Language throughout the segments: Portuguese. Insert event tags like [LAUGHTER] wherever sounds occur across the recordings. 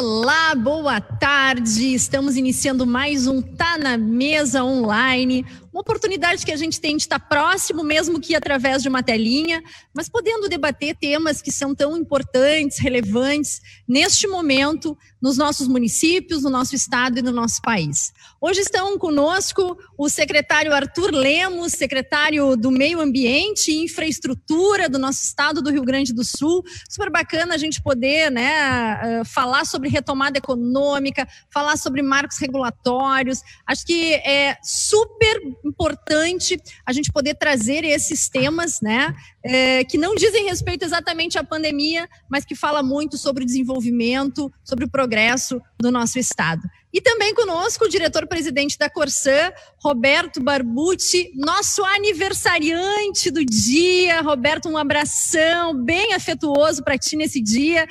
Olá, boa tarde. Estamos iniciando mais um Tá na Mesa online. Uma oportunidade que a gente tem de estar próximo, mesmo que através de uma telinha, mas podendo debater temas que são tão importantes, relevantes neste momento nos nossos municípios, no nosso estado e no nosso país. Hoje estão conosco o secretário Arthur Lemos, secretário do Meio Ambiente e Infraestrutura do nosso estado do Rio Grande do Sul. Super bacana a gente poder né, falar sobre retomada econômica, falar sobre marcos regulatórios. Acho que é super importante a gente poder trazer esses temas, né, é, que não dizem respeito exatamente à pandemia, mas que fala muito sobre o desenvolvimento, sobre o progresso do nosso estado. E também conosco o diretor-presidente da Corsã, Roberto Barbucci, nosso aniversariante do dia. Roberto, um abração bem afetuoso para ti nesse dia.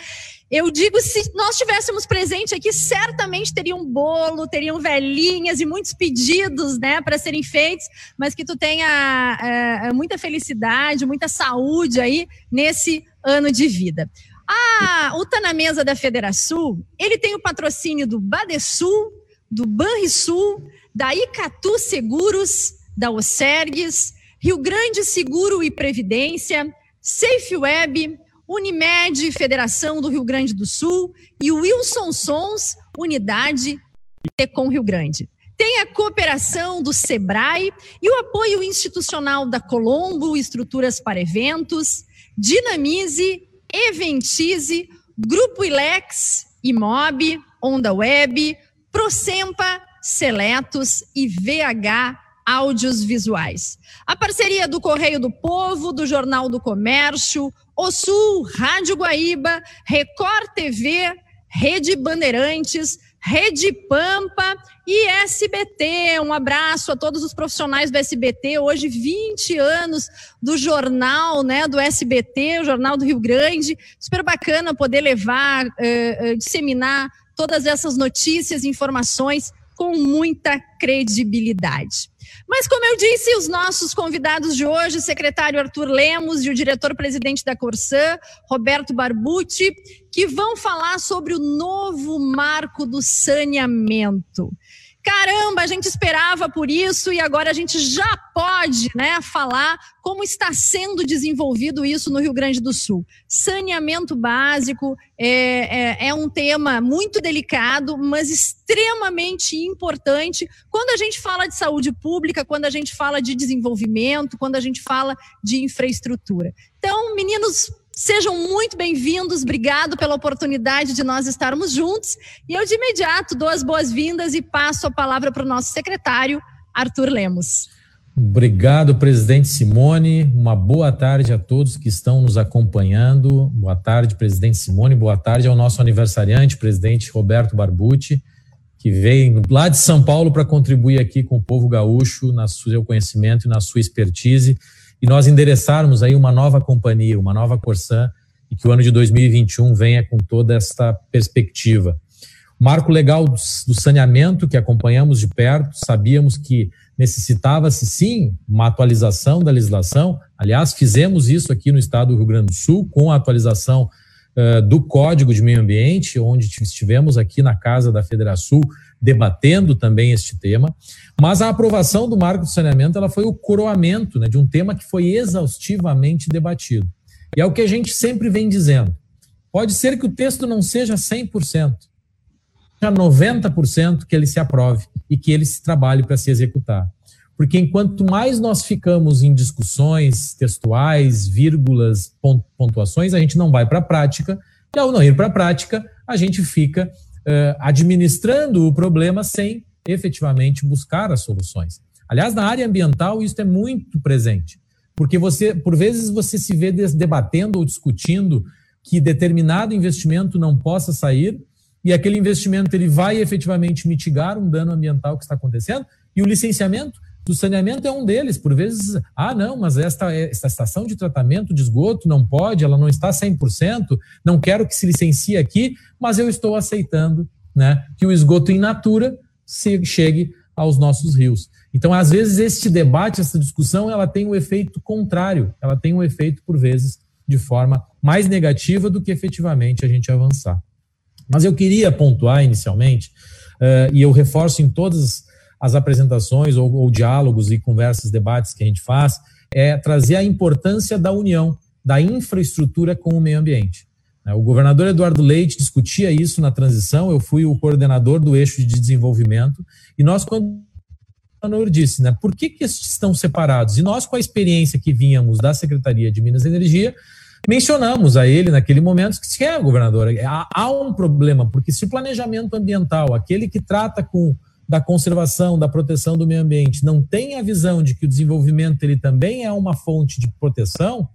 Eu digo, se nós tivéssemos presente aqui, certamente teria um bolo, teriam velhinhas e muitos pedidos, né, para serem feitos, mas que tu tenha é, muita felicidade, muita saúde aí nesse ano de vida. Ah, o Tá na Mesa da Federação, ele tem o patrocínio do Badesul, do Banrisul, da Icatu Seguros, da Osergues, Rio Grande Seguro e Previdência, Safe Web, Unimed, Federação do Rio Grande do Sul e Wilson Sons, Unidade Tecom Rio Grande. Tem a cooperação do SEBRAE e o apoio institucional da Colombo, estruturas para eventos, Dinamize, Eventize, Grupo Ilex, Imob, Onda Web, Procempa, Seletos e VH Áudios Visuais. A parceria do Correio do Povo, do Jornal do Comércio, o Sul, Rádio Guaíba, Record TV, Rede Bandeirantes, Rede Pampa e SBT. Um abraço a todos os profissionais do SBT. Hoje, 20 anos do jornal, né, do SBT, o Jornal do Rio Grande. Super bacana poder levar, uh, uh, disseminar todas essas notícias e informações com muita credibilidade. Mas, como eu disse, os nossos convidados de hoje, o secretário Arthur Lemos e o diretor-presidente da Corsã, Roberto Barbucci, que vão falar sobre o novo marco do saneamento. Caramba, a gente esperava por isso e agora a gente já pode né, falar como está sendo desenvolvido isso no Rio Grande do Sul. Saneamento básico é, é, é um tema muito delicado, mas extremamente importante quando a gente fala de saúde pública, quando a gente fala de desenvolvimento, quando a gente fala de infraestrutura. Então, meninos, Sejam muito bem-vindos, obrigado pela oportunidade de nós estarmos juntos. E eu, de imediato, dou as boas-vindas e passo a palavra para o nosso secretário, Arthur Lemos. Obrigado, presidente Simone. Uma boa tarde a todos que estão nos acompanhando. Boa tarde, presidente Simone. Boa tarde ao nosso aniversariante, presidente Roberto Barbucci, que veio lá de São Paulo para contribuir aqui com o povo gaúcho, no seu conhecimento e na sua expertise e nós endereçarmos aí uma nova companhia, uma nova Corsã, e que o ano de 2021 venha com toda esta perspectiva. Marco legal do, do saneamento que acompanhamos de perto, sabíamos que necessitava-se sim uma atualização da legislação. Aliás, fizemos isso aqui no estado do Rio Grande do Sul com a atualização uh, do Código de Meio Ambiente, onde estivemos aqui na casa da Federação debatendo também este tema. Mas a aprovação do marco do saneamento ela foi o coroamento né, de um tema que foi exaustivamente debatido. E é o que a gente sempre vem dizendo. Pode ser que o texto não seja 100%, seja 90% que ele se aprove e que ele se trabalhe para se executar. Porque enquanto mais nós ficamos em discussões textuais, vírgulas, pontuações, a gente não vai para a prática, e ao não ir para a prática, a gente fica uh, administrando o problema sem efetivamente buscar as soluções. Aliás, na área ambiental isso é muito presente, porque você, por vezes, você se vê debatendo ou discutindo que determinado investimento não possa sair e aquele investimento ele vai efetivamente mitigar um dano ambiental que está acontecendo e o licenciamento do saneamento é um deles. Por vezes, ah, não, mas esta, esta estação de tratamento de esgoto não pode, ela não está 100%, não quero que se licencie aqui, mas eu estou aceitando né, que o esgoto in natura se chegue aos nossos rios. Então, às vezes, este debate, essa discussão, ela tem o um efeito contrário, ela tem um efeito, por vezes, de forma mais negativa do que efetivamente a gente avançar. Mas eu queria pontuar inicialmente, uh, e eu reforço em todas as apresentações ou, ou diálogos e conversas, debates que a gente faz, é trazer a importância da união, da infraestrutura com o meio ambiente. Né, o governador Eduardo Leite discutia isso na transição, eu fui o coordenador do eixo de desenvolvimento, e nós, quando o disse, né, por que, que estão separados? E nós, com a experiência que vínhamos da Secretaria de Minas e Energia, mencionamos a ele naquele momento que, é, governador, há, há um problema, porque se o planejamento ambiental, aquele que trata com da conservação, da proteção do meio ambiente, não tem a visão de que o desenvolvimento ele também é uma fonte de proteção,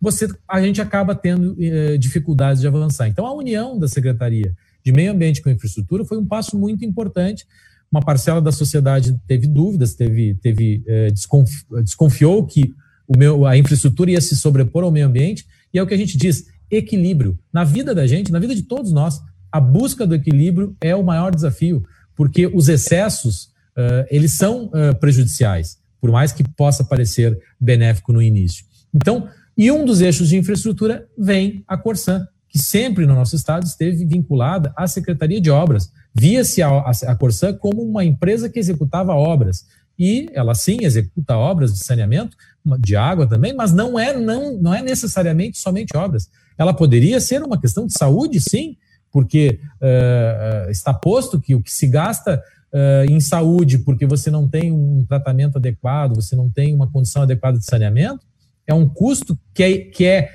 você, a gente acaba tendo eh, dificuldades de avançar. Então, a união da Secretaria de Meio Ambiente com Infraestrutura foi um passo muito importante. Uma parcela da sociedade teve dúvidas, teve, teve eh, desconfi desconfiou que o meu, a infraestrutura ia se sobrepor ao meio ambiente, e é o que a gente diz: equilíbrio. Na vida da gente, na vida de todos nós, a busca do equilíbrio é o maior desafio porque os excessos uh, eles são uh, prejudiciais, por mais que possa parecer benéfico no início. Então, e um dos eixos de infraestrutura vem a Corsan, que sempre no nosso estado esteve vinculada à Secretaria de Obras. Via-se a, a, Corsan como uma empresa que executava obras. E ela sim executa obras de saneamento, de água também, mas não é, não, não é necessariamente somente obras. Ela poderia ser uma questão de saúde, sim, porque uh, está posto que o que se gasta uh, em saúde, porque você não tem um tratamento adequado, você não tem uma condição adequada de saneamento, é um custo que é, que é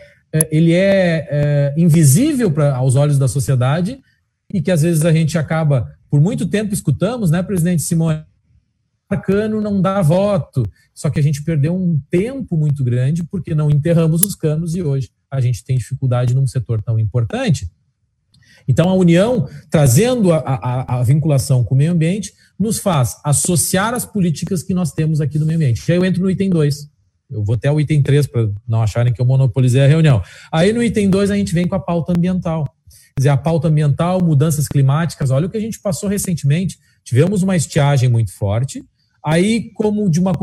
ele é, invisível para aos olhos da sociedade e que às vezes a gente acaba, por muito tempo escutamos, né, presidente Simone, cano não dá voto. Só que a gente perdeu um tempo muito grande porque não enterramos os canos e hoje a gente tem dificuldade num setor tão importante. Então, a união, trazendo a, a, a, vinculação com o meio ambiente, nos faz associar as políticas que nós temos aqui no meio ambiente. aí eu entro no item 2. Eu vou até o item 3 para não acharem que eu monopolizei a reunião. Aí no item 2 a gente vem com a pauta ambiental. Quer dizer, a pauta ambiental, mudanças climáticas. Olha o que a gente passou recentemente. Tivemos uma estiagem muito forte. Aí, como de uma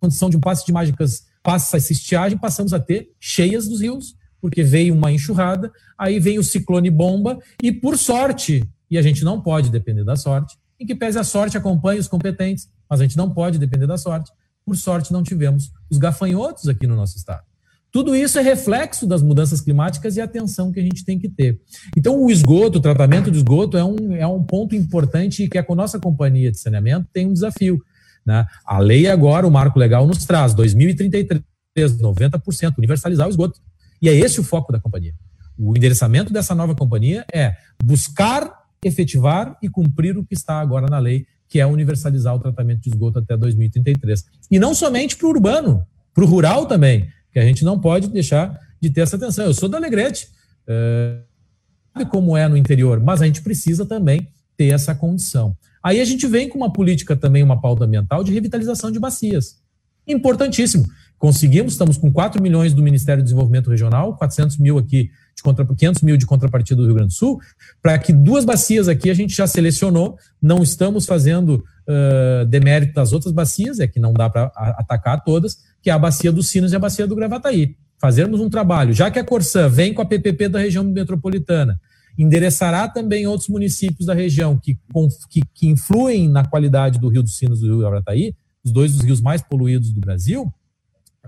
condição de um passe de mágicas passa essa estiagem, passamos a ter cheias dos rios porque veio uma enxurrada, aí vem o ciclone bomba, e por sorte, e a gente não pode depender da sorte, em que pese a sorte acompanhe os competentes, mas a gente não pode depender da sorte. Por sorte, não tivemos os gafanhotos aqui no nosso estado. Tudo isso é reflexo das mudanças climáticas e a atenção que a gente tem que ter. Então, o esgoto, o tratamento do esgoto é um, é um ponto importante que a nossa companhia de saneamento tem um desafio. Né? A lei agora, o marco legal nos traz, 2033, 90%, universalizar o esgoto. E é esse o foco da companhia. O endereçamento dessa nova companhia é buscar efetivar e cumprir o que está agora na lei, que é universalizar o tratamento de esgoto até 2033. E não somente para o urbano, para o rural também, que a gente não pode deixar de ter essa atenção. Eu sou da Alegrete, é, sabe como é no interior, mas a gente precisa também ter essa condição. Aí a gente vem com uma política também, uma pauta ambiental de revitalização de bacias. Importantíssimo. Conseguimos, estamos com 4 milhões do Ministério do Desenvolvimento Regional, 400 mil aqui, de contra, 500 mil de contrapartida do Rio Grande do Sul, para que duas bacias aqui a gente já selecionou, não estamos fazendo uh, demérito das outras bacias, é que não dá para atacar todas, que é a bacia dos Sinos e a bacia do Gravataí. Fazermos um trabalho, já que a Corsã vem com a PPP da região metropolitana, endereçará também outros municípios da região que, que, que influem na qualidade do Rio dos Sinos e do Rio Gravataí, os dois dos rios mais poluídos do Brasil,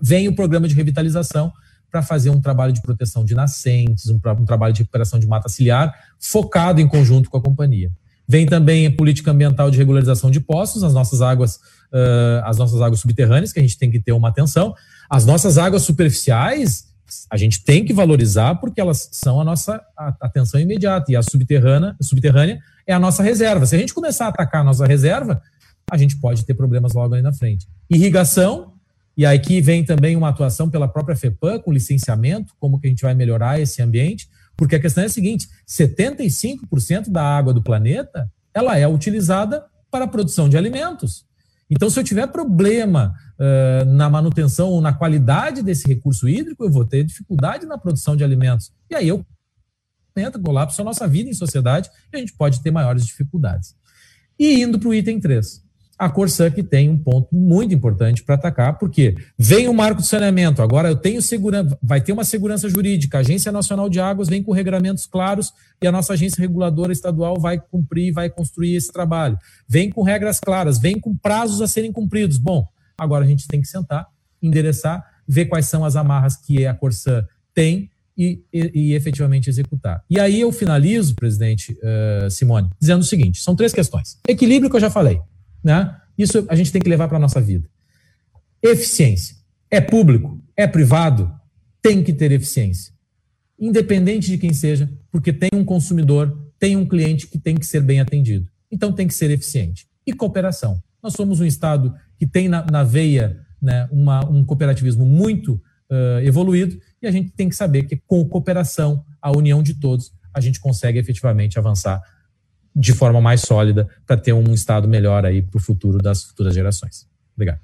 vem o programa de revitalização para fazer um trabalho de proteção de nascentes, um, um, trabalho de recuperação de mata ciliar, focado em conjunto com a companhia. Vem também a política ambiental de regularização de poços, as nossas águas, uh, as nossas águas subterrâneas, que a gente tem que ter uma atenção. As nossas águas superficiais, a gente tem que valorizar porque elas são a nossa atenção imediata. E a subterrânea, a subterrânea é a nossa reserva. Se a gente começar a atacar a nossa reserva, a gente pode ter problemas logo aí na frente. Irrigação, e aqui vem também uma atuação pela própria FEPAM com licenciamento, como que a gente vai melhorar esse ambiente, porque a questão é a seguinte, 75% da água do planeta, ela é utilizada para a produção de alimentos. Então, se eu tiver problema uh, na manutenção ou na qualidade desse recurso hídrico, eu vou ter dificuldade na produção de alimentos. E aí eu colapso a nossa vida em sociedade e a gente pode ter maiores dificuldades. E indo para o item 3. A Corsã que tem um ponto muito importante para atacar, porque vem o marco de saneamento, agora eu tenho segurança, vai ter uma segurança jurídica, a Agência Nacional de Águas vem com regramentos claros e a nossa agência reguladora estadual vai cumprir, vai construir esse trabalho. Vem com regras claras, vem com prazos a serem cumpridos. Bom, agora a gente tem que sentar, endereçar, ver quais são as amarras que a Corsã tem e, e, e, efetivamente executar. E aí eu finalizo, presidente uh, Simone, dizendo o seguinte: são três questões. Equilíbrio que eu já falei. Né? Isso a gente tem que levar para a nossa vida. Eficiência. É público, é privado, tem que ter eficiência. Independente de quem seja, porque tem um consumidor, tem um cliente que tem que ser bem atendido. Então tem que ser eficiente. E cooperação. Nós somos um Estado que tem na, na veia né, uma, um cooperativismo muito uh, evoluído e a gente tem que saber que com cooperação, a união de todos, a gente consegue efetivamente avançar de forma mais sólida para ter um estado melhor aí para o futuro das futuras gerações. Obrigado.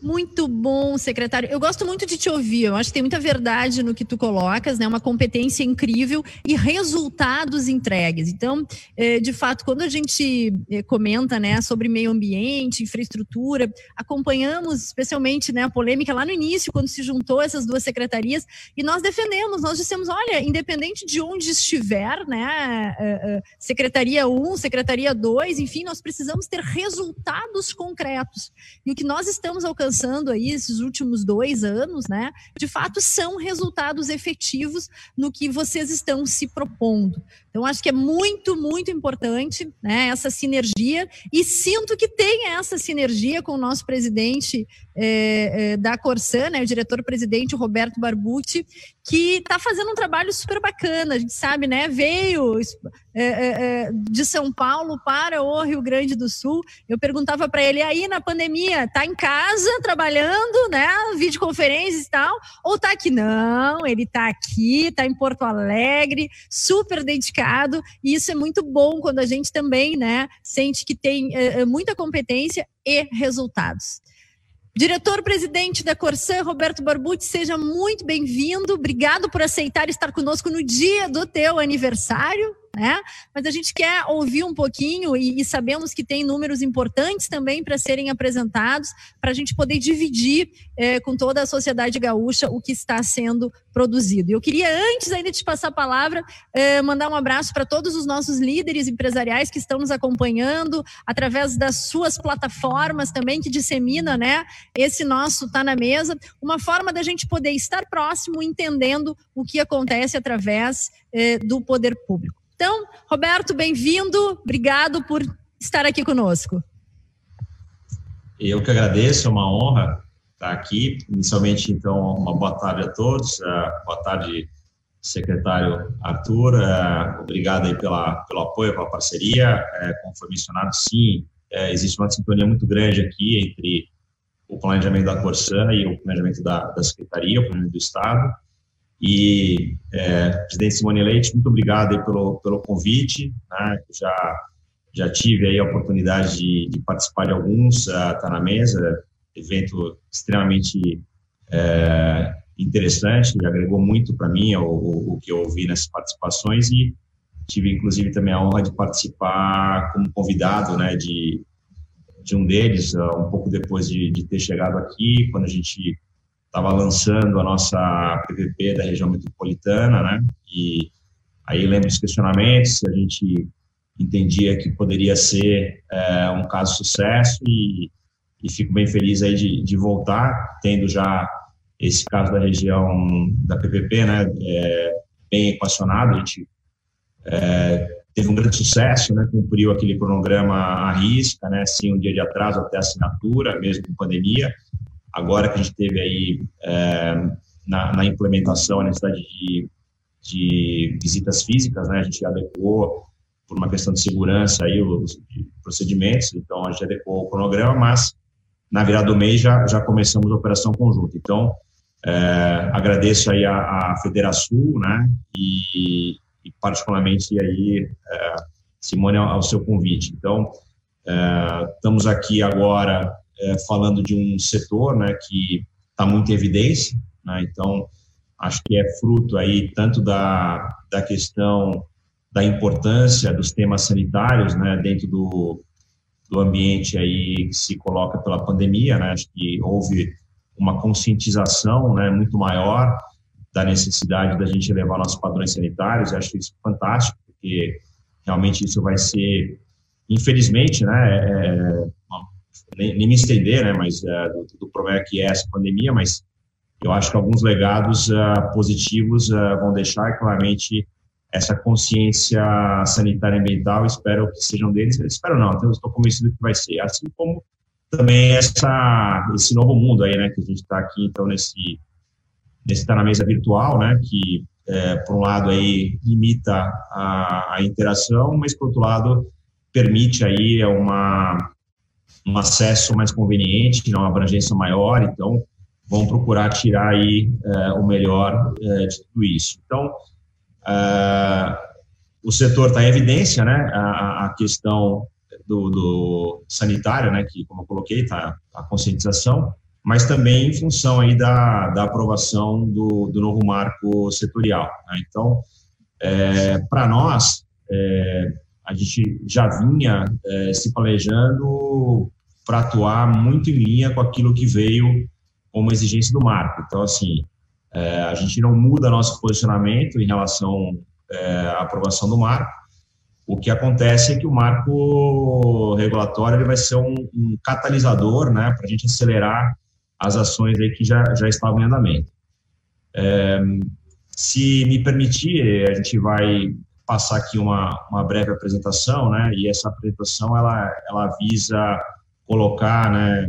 Muito bom, secretário. Eu gosto muito de te ouvir. Eu acho que tem muita verdade no que tu colocas, né? Uma competência incrível e resultados entregues. Então, é, de fato, quando a gente é, comenta, né, sobre meio ambiente, infraestrutura, acompanhamos especialmente, né, a polêmica lá no início, quando se juntou essas duas secretarias, e nós defendemos, nós dissemos, olha, independente de onde estiver, né, é, secretaria 1, secretaria 2, enfim, nós precisamos ter resultados concretos. E o que nós estamos alcançando alcançando aí esses últimos dois anos, né, de fato são resultados efetivos no que vocês estão se propondo. Então, acho que é muito, muito importante né, essa sinergia e sinto que tem essa sinergia com o nosso presidente é, é, da Corsã, né, o diretor-presidente Roberto Barbucci, que está fazendo um trabalho super bacana. A gente sabe, né? Veio é, é, é, de São Paulo para o Rio Grande do Sul. Eu perguntava para ele aí na pandemia, tá em casa trabalhando, né? Videoconferências e tal, ou tá aqui? Não, ele tá aqui, tá em Porto Alegre, super dedicado e isso é muito bom quando a gente também né, sente que tem é, muita competência e resultados. Diretor-presidente da Corsã, Roberto Barbucci, seja muito bem-vindo. Obrigado por aceitar estar conosco no dia do teu aniversário né? Mas a gente quer ouvir um pouquinho e, e sabemos que tem números importantes também para serem apresentados, para a gente poder dividir é, com toda a sociedade gaúcha o que está sendo produzido. Eu queria, antes ainda de te passar a palavra, é, mandar um abraço para todos os nossos líderes empresariais que estão nos acompanhando através das suas plataformas também, que dissemina, né? Esse nosso tá na mesa, uma forma da gente poder estar próximo, entendendo o que acontece através é, do poder público. Então, Roberto, bem-vindo. Obrigado por estar aqui conosco. Eu que agradeço, é uma honra estar aqui. Inicialmente, então, uma boa tarde a todos. Uh, boa tarde, secretário Arthur. Uh, obrigado aí pela, pelo apoio, pela parceria. Uh, como foi mencionado, sim, existe uma sintonia muito grande aqui entre o planejamento da Corsã e o planejamento da, da Secretaria, o planejamento do Estado. E, é, presidente Simone Leite, muito obrigado pelo, pelo convite. Né? Já, já tive aí a oportunidade de, de participar de alguns, está uh, na mesa, evento extremamente é, interessante, agregou muito para mim o, o, o, que eu ouvi nessas participações e tive inclusive também a honra de participar como convidado né, de, de um deles, uh, um pouco depois de, de ter chegado aqui, quando a gente estava lançando a nossa PPP da região metropolitana, né? E aí lembro os questionamentos, a gente entendia que poderia ser é, um caso de sucesso e, e fico bem feliz aí de, de, voltar, tendo já esse caso da região da PPP, né? É, bem equacionado, a gente é, teve um grande sucesso, né? Cumpriu aquele cronograma à risca, né? Sim, um dia de atraso até assinatura, mesmo com pandemia, Agora que a gente teve aí é, na, na, implementação a necessidade de, de visitas físicas, né, a gente adequou por uma questão de segurança aí os procedimentos, então a gente adequou o cronograma, mas na virada do mês já, já começamos a operação conjunta. Então, é, agradeço aí a, a Federação, né, e, e, particularmente aí, é, Simone, ao, ao, seu convite. Então, é, estamos aqui agora é, falando de um setor né, que está muito em evidência, né, então acho que é fruto aí tanto da, da questão da importância dos temas sanitários né, dentro do, do ambiente aí que se coloca pela pandemia, né? Acho que houve uma conscientização, né, muito maior da necessidade da gente elevar nossos padrões sanitários. Acho isso fantástico, porque realmente isso vai ser, infelizmente, né, é, nem, nem, me estender, né, mas é, do, do, problema que é essa pandemia, mas eu acho que alguns legados uh, positivos uh, vão deixar, claramente, essa consciência sanitária e ambiental, espero que sejam deles, espero não, então estou convencido que vai ser, assim como também essa, esse novo mundo aí, né, que a gente está aqui, então, nesse, nesse tá na mesa virtual, né, que, é, por um lado, aí, limita a, a interação, mas, por outro lado, permite aí uma, um acesso mais conveniente, uma abrangência maior, então, vão procurar tirar aí é, o melhor é, de tudo isso. Então, Uh, o setor está em evidência, né? A, a questão do, do, sanitário, né? Que, como eu coloquei, está a conscientização, mas também em função aí da, da aprovação do, do novo marco setorial. Né? Então, é, para nós, é, a gente já vinha é, se planejando para atuar muito em linha com aquilo que veio como exigência do marco. Então, assim, é, a gente não muda nosso posicionamento em relação é, à aprovação do marco. O que acontece é que o marco regulatório ele vai ser um, um catalisador né, para a gente acelerar as ações aí que já, já estavam em andamento. É, se me permitir, a gente vai passar aqui uma, uma breve apresentação, né, e essa apresentação ela, ela visa colocar né,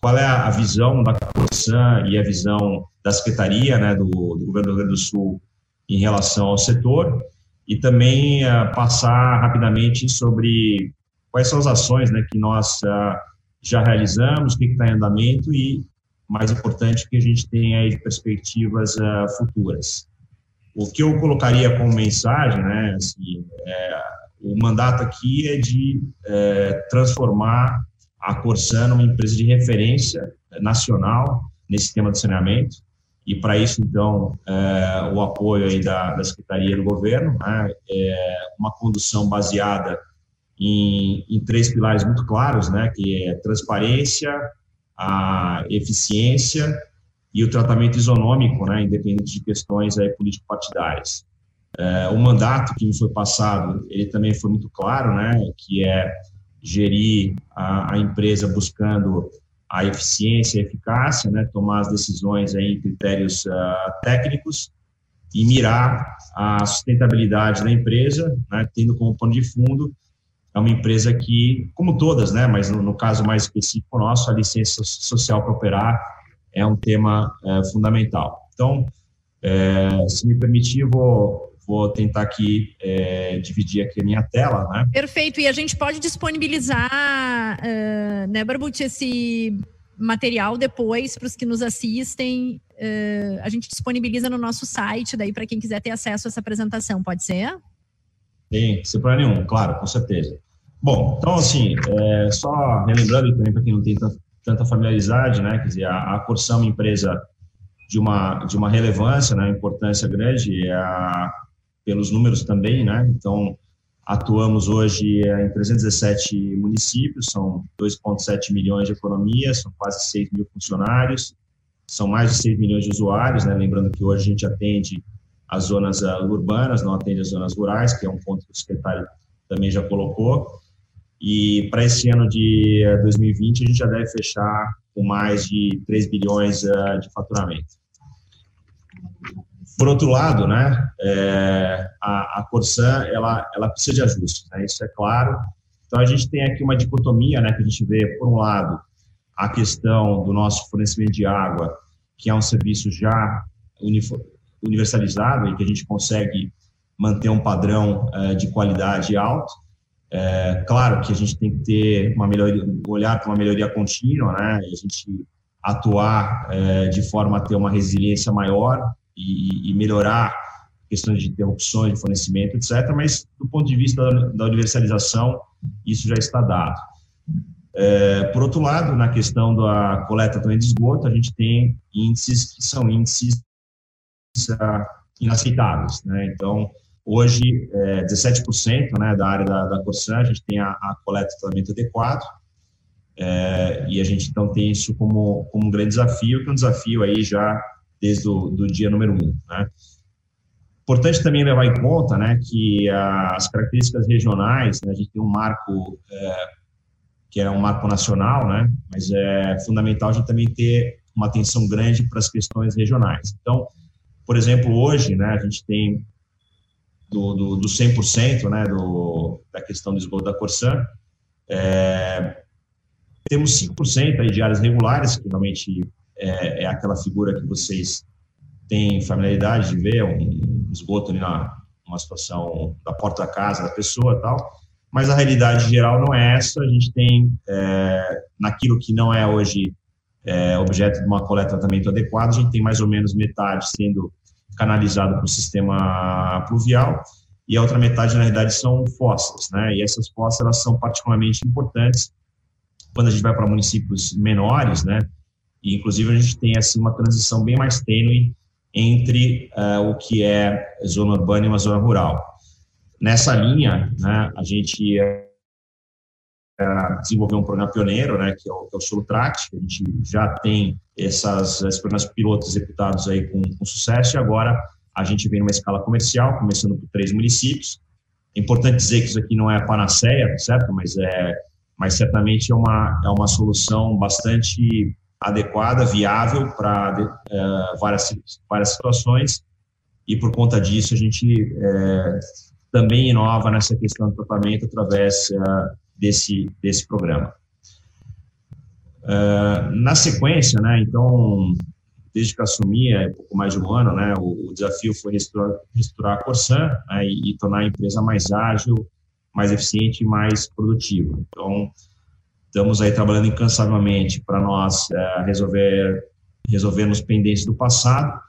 qual é a visão da Corsan e a visão da Secretaria né, do, do, Governo do Rio Grande do Sul em relação ao setor e também uh, passar rapidamente sobre quais são as ações né, que nós uh, já realizamos, o que está em andamento e, mais importante, que a gente tem aí perspectivas uh, futuras. O que eu colocaria como mensagem, né, assim, é, o mandato aqui é de é, transformar a Corsan é uma empresa de referência nacional nesse tema de saneamento, e para isso, então, é, o apoio aí da, da Secretaria do Governo, né, é uma condução baseada em, em, três pilares muito claros, né, que é transparência, a eficiência e o tratamento isonômico, né, independente de questões aí político-partidárias. É, o mandato que me foi passado, ele também foi muito claro, né, que é gerir a, a empresa buscando a eficiência e eficácia, né, tomar as decisões aí em critérios uh, técnicos e mirar a sustentabilidade da empresa, né, tendo como pano de fundo é uma empresa que, como todas, né, mas no, no caso mais específico nosso, a licença social para operar é um tema é, fundamental. Então, é, se me permitir, vou vou tentar aqui é, dividir aqui a minha tela, né? Perfeito. E a gente pode disponibilizar, uh, né, Barbucci, esse material depois para os que nos assistem. Uh, a gente disponibiliza no nosso site, daí para quem quiser ter acesso a essa apresentação, pode ser? Sim, sem problema nenhum, claro, com certeza. Bom, então assim, é, só relembrando também para quem não tem tanta, tanta familiaridade, né, quer dizer, a, a é uma empresa de uma, de uma relevância, né, importância grande, é a, pelos números também, né? Então, atuamos hoje em 317 municípios, são 2,7 milhões de economia, são quase 6 mil funcionários, são mais de 6 milhões de usuários, né? Lembrando que hoje a gente atende as zonas uh, urbanas, não atende as zonas rurais, que é um ponto que o secretário também já colocou. E para esse ano de 2020, a gente já deve fechar com mais de 3 bilhões uh, de faturamento. Por outro lado, né, é, a, a Corsan ela, ela precisa de ajustes, né, isso é claro. Então a gente tem aqui uma dicotomia, né, que a gente vê por um lado a questão do nosso fornecimento de água, que é um serviço já universalizado e que a gente consegue manter um padrão é, de qualidade alto. É, claro que a gente tem que ter uma melhoria, olhar para uma melhoria contínua, né? A gente atuar é, de forma a ter uma resiliência maior e, e melhorar questões de interrupções de fornecimento, etc. Mas, do ponto de vista da, da universalização, isso já está dado. É, por outro lado, na questão da coleta também de esgoto, a gente tem índices que são índices uh, inaceitáveis. Né? Então, Hoje, é, 17% né, da área da, da Corsan, a gente tem a, a coleta de tratamento adequado, é, e a gente então tem isso como, como um grande desafio, que é um desafio aí já desde o do dia número um. Né? Importante também levar em conta né, que as características regionais, né, a gente tem um marco é, que é um marco nacional, né, mas é fundamental a gente também ter uma atenção grande para as questões regionais. Então, por exemplo, hoje, né, a gente tem do, do, do 100% né, do, da questão do esgoto da Corsan, é, temos 5% aí de áreas regulares, que realmente é, é, aquela figura que vocês têm familiaridade de ver, um esgoto ali na uma situação da porta da casa da pessoa tal, mas a realidade geral não é essa, a gente tem é, naquilo que não é hoje é, objeto de uma coleta de tratamento adequado, a gente tem mais ou menos metade sendo canalizado para o sistema pluvial e a outra metade, na realidade, são fossas, né? E essas fossas, elas são particularmente importantes quando a gente vai para municípios menores, né? E, inclusive, a gente tem, assim, uma transição bem mais tênue entre uh, o que é zona urbana e uma zona rural. Nessa linha, né, a gente uh, desenvolveu um programa pioneiro, né, que é o, que é o a gente já tem essas, esses programas pilotos executados aí com, com sucesso, e agora a gente vem numa escala comercial, começando por três municípios. É importante dizer que isso aqui não é a panaceia, certo? Mas, é, mas certamente é uma, é uma solução bastante adequada, viável para é, várias, várias situações. E por conta disso, a gente é, também inova nessa questão do tratamento através é, desse, desse programa. Uh, na sequência, né, então, desde que assumi, é pouco mais de um ano, né, o, o desafio foi reestruturar, a Corsan né, e, e, tornar a empresa mais ágil, mais eficiente e mais produtiva. Então, estamos aí trabalhando incansavelmente para nós é, resolver resolvermos pendências do passado,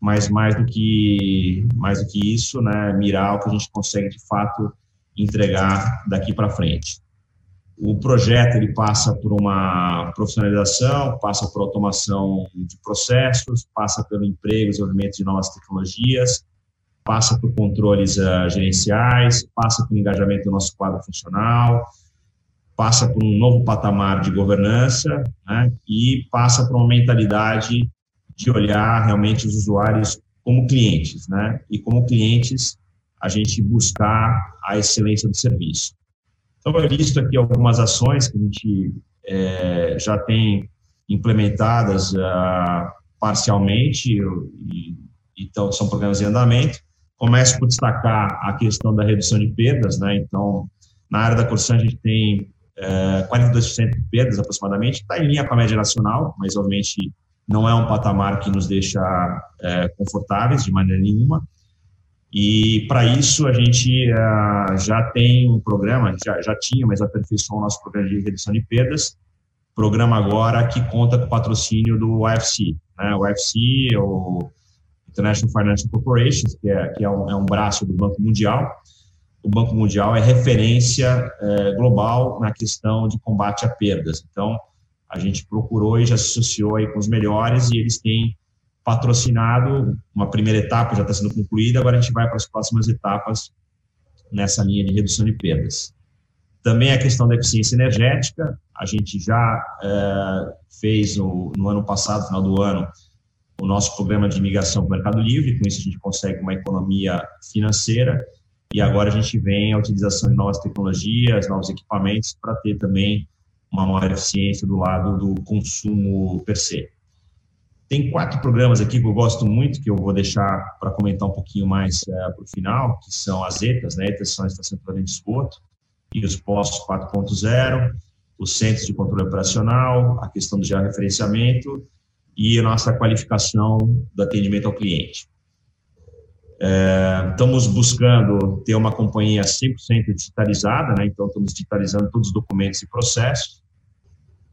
mas mais do que mais do que isso, né, mirar o que a gente consegue de fato entregar daqui para frente. O projeto ele passa por uma profissionalização, passa por automação de processos, passa pelo emprego, desenvolvimento de novas tecnologias, passa por controles uh, gerenciais, passa por engajamento do nosso quadro funcional, passa por um novo patamar de governança né, e passa por uma mentalidade de olhar realmente os usuários como clientes, né? E como clientes a gente buscar a excelência do serviço. Então, eu listo aqui algumas ações que a gente é, já tem implementadas uh, parcialmente, e, então são programas em andamento. Começo por destacar a questão da redução de perdas, né? Então, na área da Corsan, a gente tem é, 42% de perdas aproximadamente, está em linha com a média nacional, mas obviamente não é um patamar que nos deixa é, confortáveis de maneira nenhuma. E para isso a gente uh, já tem um programa, já, já tinha, mas aperfeiçoou o nosso programa de redução de perdas. Programa agora que conta com o patrocínio do UFC. Né? O UFC, o International Financial Corporation, que, é, que é, um, é um braço do Banco Mundial. O Banco Mundial é referência é, global na questão de combate a perdas. Então, a gente procurou e já se associou aí com os melhores e eles têm patrocinado, uma primeira etapa já está sendo concluída, agora a gente vai para as próximas etapas nessa linha de redução de perdas. Também a questão da eficiência energética, a gente já é, fez no, no, ano passado, final do ano, o nosso programa de migração para o Mercado Livre, com isso a gente consegue uma economia financeira, e agora a gente vem a utilização de novas tecnologias, novos equipamentos, para ter também uma maior eficiência do lado do consumo per se. Tem quatro programas aqui que eu gosto muito, que eu vou deixar para comentar um pouquinho mais é, para o final, que são as ETAs, né? ETAs são a Estação Tratamento de Esgoto, e os postos 4.0, os centros de controle operacional, a questão do georreferenciamento e a nossa qualificação do atendimento ao cliente. É, estamos buscando ter uma companhia 100% digitalizada, né? então estamos digitalizando todos os documentos e processos,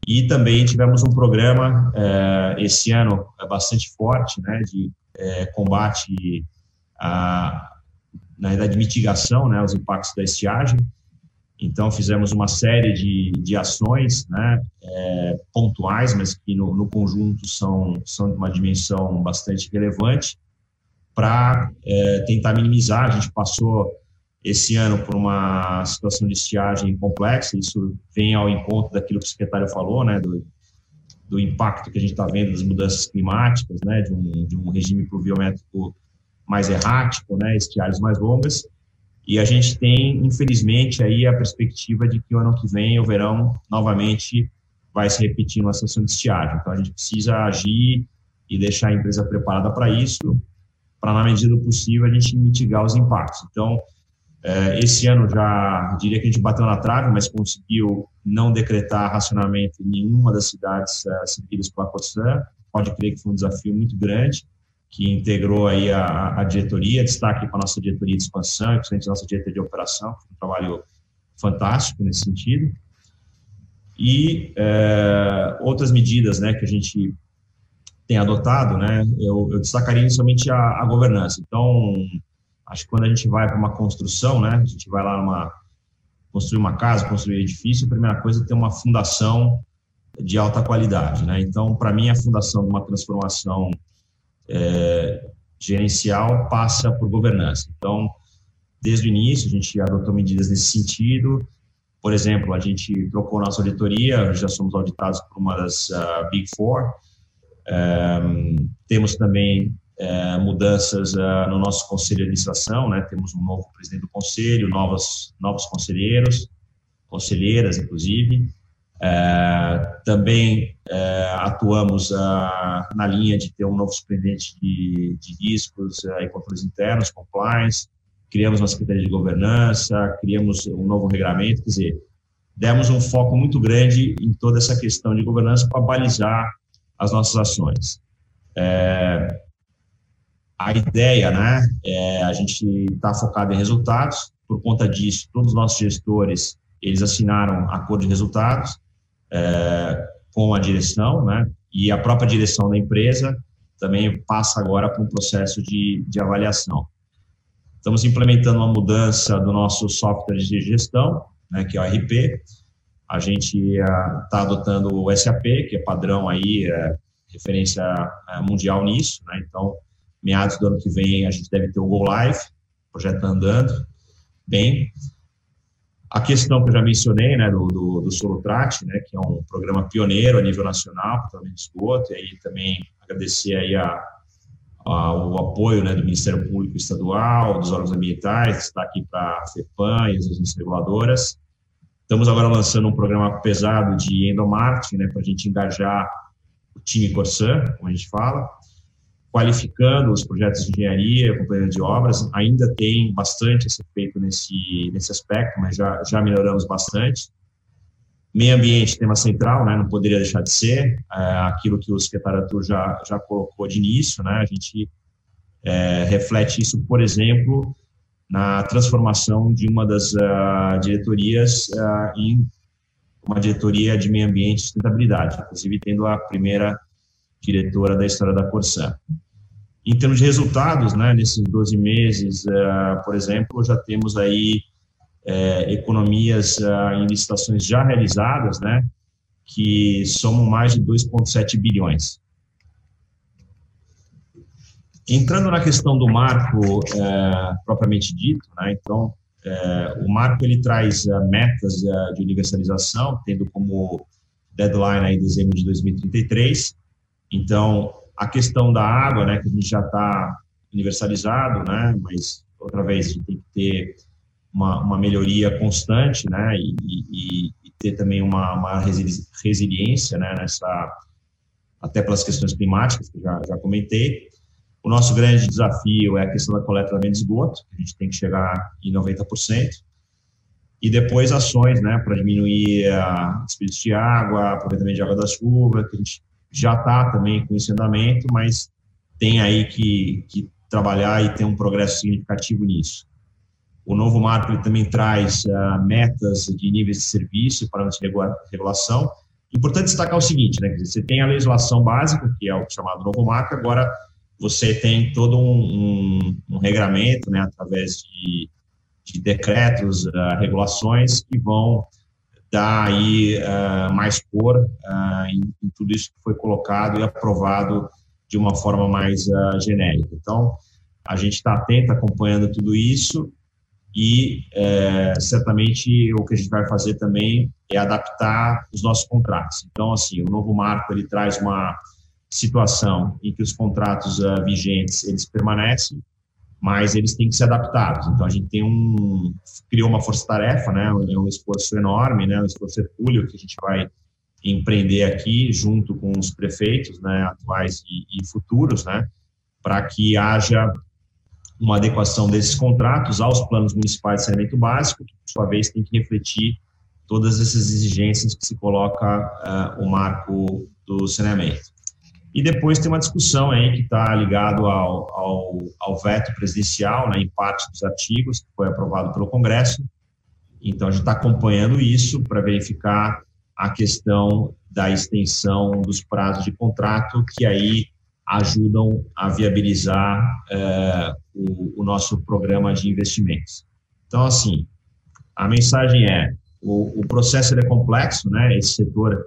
e também tivemos um programa é, esse ano bastante forte, né, de é, combate a, na verdade, mitigação, né, aos impactos da estiagem. Então fizemos uma série de, de ações, né, é, pontuais, mas que no, no conjunto são são de uma dimensão bastante relevante para tentar minimizar. A gente passou esse ano por uma situação de estiagem complexa, isso vem ao encontro daquilo que o secretário falou, né, do, do impacto que a gente está vendo das mudanças climáticas, né, de um, de um regime pluviométrico mais errático, né, estiagens mais longas, e a gente tem, infelizmente, aí a perspectiva de que o ano que vem o verão novamente vai se repetir uma situação de estiagem. Então a gente precisa agir e deixar a empresa preparada para isso, para na medida do possível a gente mitigar os impactos. Então esse ano já diria que a gente bateu na trave, mas conseguiu não decretar racionamento em nenhuma das cidades uh, servidas pela Corsã. Pode crer que foi um desafio muito grande, que integrou aí a, a diretoria, destaque para a nossa diretoria de expansão, principalmente a nossa diretoria de operação, que um trabalho fantástico nesse sentido. E é, outras medidas né, que a gente tem adotado, né, eu, eu destacaria somente a, a governança. Então, Acho que quando a gente vai para uma construção, né, a gente vai lá numa construir uma casa, construir um edifício, a primeira coisa é ter uma fundação de alta qualidade, né? Então, para mim, a fundação de uma transformação é, gerencial passa por governança. Então, desde o início, a gente adotou medidas nesse sentido. Por exemplo, a gente trocou nossa auditoria, já somos auditados por uma das uh, Big Four. Um, temos também é, mudanças uh, no nosso conselho de administração, né? Temos um novo presidente do conselho, novos novos conselheiros, conselheiras, inclusive. É, também é, atuamos uh, na linha de ter um novo superintendente de, de riscos e controles internos, compliance. Criamos uma secretaria de governança, criamos um novo regulamento, quer dizer, demos um foco muito grande em toda essa questão de governança para balizar as nossas ações. É, a ideia, né, é a gente está focado em resultados, por conta disso, todos os nossos gestores, eles assinaram acordo de resultados é, com a direção, né, e a própria direção da empresa também passa agora para um processo de, de avaliação. Estamos implementando uma mudança do nosso software de gestão, né, que é o RP. A gente está adotando o SAP, que é padrão aí, é, referência é, mundial nisso, né, então meados do ano que vem a gente deve ter o Go Live, o projeto está andando bem. A questão que eu já mencionei, né, do, do, do Solutrat, né, que é um programa pioneiro a nível nacional para tratamento esgoto, e aí também agradecer aí a, a, o apoio, né, do Ministério Público Estadual, dos órgãos ambientais, está aqui para a FEPAM e as agências reguladoras. Estamos agora lançando um programa pesado de endomarketing, né, para a gente engajar o time Corsan, como a gente fala, qualificando os projetos de engenharia, companhia de obras, ainda tem bastante a ser feito nesse, nesse aspecto, mas já, já melhoramos bastante. Meio ambiente, tema central, né, não poderia deixar de ser, é, aquilo que o secretário Arthur já, já colocou de início, né, a gente é, reflete isso, por exemplo, na transformação de uma das uh, diretorias uh, em uma diretoria de meio ambiente e sustentabilidade, inclusive tendo a primeira diretora da história da Corsã. Em termos de resultados, né, nesses 12 meses, uh, por exemplo, já temos aí uh, economias uh, em licitações já realizadas, né, que somam mais de 2,7 bilhões. Entrando na questão do marco propriamente dito, né, então, o marco ele traz metas de universalização, tendo como deadline aí dezembro de 2033, então, a questão da água, né, que a gente já está universalizado, né, mas outra vez a gente tem que ter uma, uma melhoria constante, né, e, e, e ter também uma, uma, resiliência, né, nessa até pelas questões climáticas que já já comentei. O nosso grande desafio é a questão da coleta de esgoto, a gente tem que chegar em 90%. E depois ações, né, para diminuir a desperdício de água, aproveitamento de água da chuva, que a gente já está também com esse andamento, mas tem aí que, que trabalhar e ter um progresso significativo nisso. O novo marco ele também traz uh, metas de níveis de serviço para a regulação. Importante destacar o seguinte, né? Você tem a legislação básica, que é o chamado novo marco, agora você tem todo um, um, um regramento, né, através de, de decretos, uh, regulações que vão dar aí uh, mais cor uh, em, em, tudo isso que foi colocado e aprovado de uma forma mais uh, genérica. Então, a gente está atento, acompanhando tudo isso e é, certamente o que a gente vai fazer também é adaptar os nossos contratos. Então, assim, o novo marco ele traz uma situação em que os contratos vigentes eles permanecem, mas eles têm que ser adaptados. Então, a gente tem um criou uma força-tarefa, né? É um esforço enorme, né? Um esforço hercúleo que a gente vai empreender aqui junto com os prefeitos, né? Atuais e, e futuros, né? Para que haja uma adequação desses contratos aos planos municipais de saneamento básico, que, por sua vez, tem que refletir todas essas exigências que se coloca uh, o marco do saneamento. E depois tem uma discussão aí que está ligado ao, ao, ao, veto presidencial, né, em parte dos artigos, que foi aprovado pelo Congresso. Então, a gente está acompanhando isso para verificar a questão da extensão dos prazos de contrato, que aí ajudam a viabilizar é, o, o, nosso programa de investimentos. Então, assim, a mensagem é, o, o processo é complexo, né? Esse setor,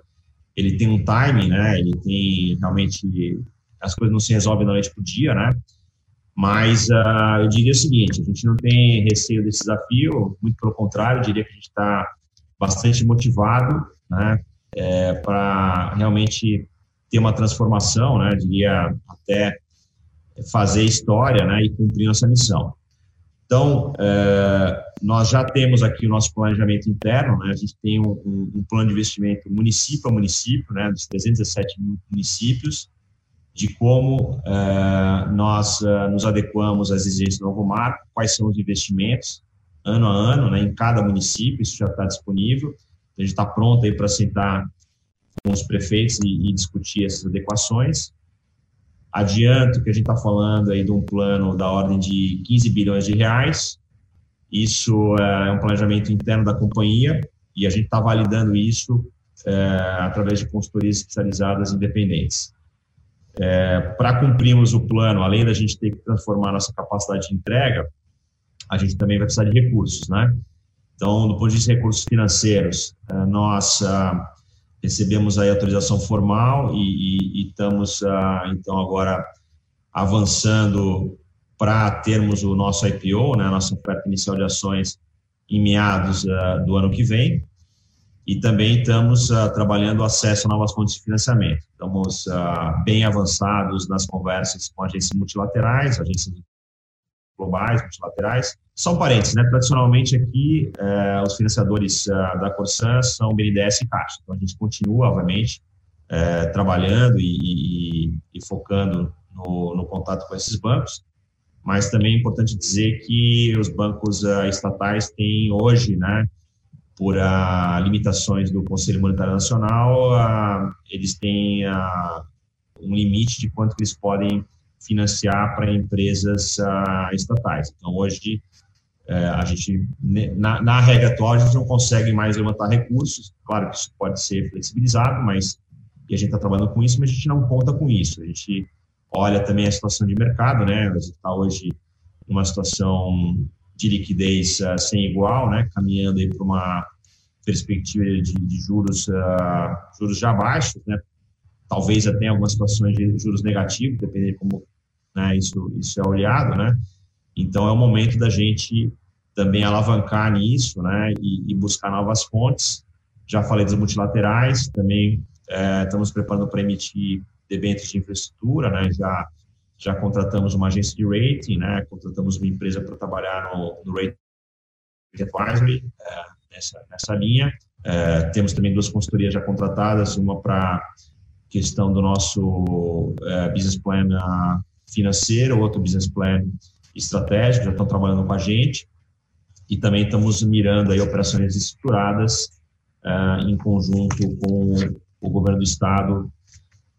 ele tem um timing, né? Ele tem realmente, as coisas não se resolvem da noite para o dia, né? Mas uh, eu diria o seguinte, a gente não tem receio desse desafio, muito pelo contrário, eu diria que a gente está bastante motivado, né? É, para realmente ter uma transformação, né, diria até fazer história, né, e cumprir nossa missão. Então, é, nós já temos aqui o nosso planejamento interno, né, a gente tem um, um, um, plano de investimento município a município, né, dos 317 municípios, de como é, nós é, nos adequamos às exigências do novo marco, quais são os investimentos, ano a ano, né, em cada município, isso já está disponível, a gente está pronto aí para sentar com os prefeitos e, e discutir essas adequações. Adianto que a gente está falando aí de um plano da ordem de 15 bilhões de reais. Isso é um planejamento interno da companhia e a gente está validando isso é, através de consultorias especializadas independentes. É, Para cumprirmos o plano, além da gente ter que transformar nossa capacidade de entrega, a gente também vai precisar de recursos, né? Então, do ponto de vista de recursos financeiros, é, nós ah, recebemos aí autorização formal e estamos, ah, então, agora avançando para termos o nosso IPO, né, a nossa oferta inicial de ações, em meados ah, do ano que vem. E também estamos ah, trabalhando acesso a novas fontes de financiamento. Estamos ah, bem avançados nas conversas com agências multilaterais, agências globais, multilaterais. Só um parênteses, né? Tradicionalmente aqui, os financiadores da Corsan são BNDES e Caixa. Então, a gente continua, obviamente, trabalhando e, e, e focando no, no, contato com esses bancos, mas também é importante dizer que os bancos estatais têm hoje, né, por a, limitações do Conselho Monetário Nacional, a, eles têm um limite de quanto eles podem financiar para empresas uh, estatais. Então, hoje, uh, a gente, na, na, regra atual, a gente não consegue mais levantar recursos. Claro que isso pode ser flexibilizado, mas e a gente está trabalhando com isso, mas a gente não conta com isso. A gente olha também a situação de mercado, né? A gente está hoje numa situação de liquidez uh, sem igual, né? Caminhando aí para uma perspectiva de, de juros, uh, juros já baixos, né? Talvez até algumas situações de juros negativos, dependendo de como né? Isso, isso é olhado, né? Então é o momento da gente também alavancar nisso, né? E, e buscar novas fontes. Já falei das multilaterais, também é, estamos preparando para emitir eventos de infraestrutura, né? Já já contratamos uma agência de rating, né? Contratamos uma empresa para trabalhar no, no rating advisory é, nessa nessa linha. É, temos também duas consultorias já contratadas, uma para questão do nosso é, business plan financeiro, outro business plan estratégico, já estão trabalhando com a gente, e também estamos mirando aí operações estruturadas uh, em conjunto com o governo do estado,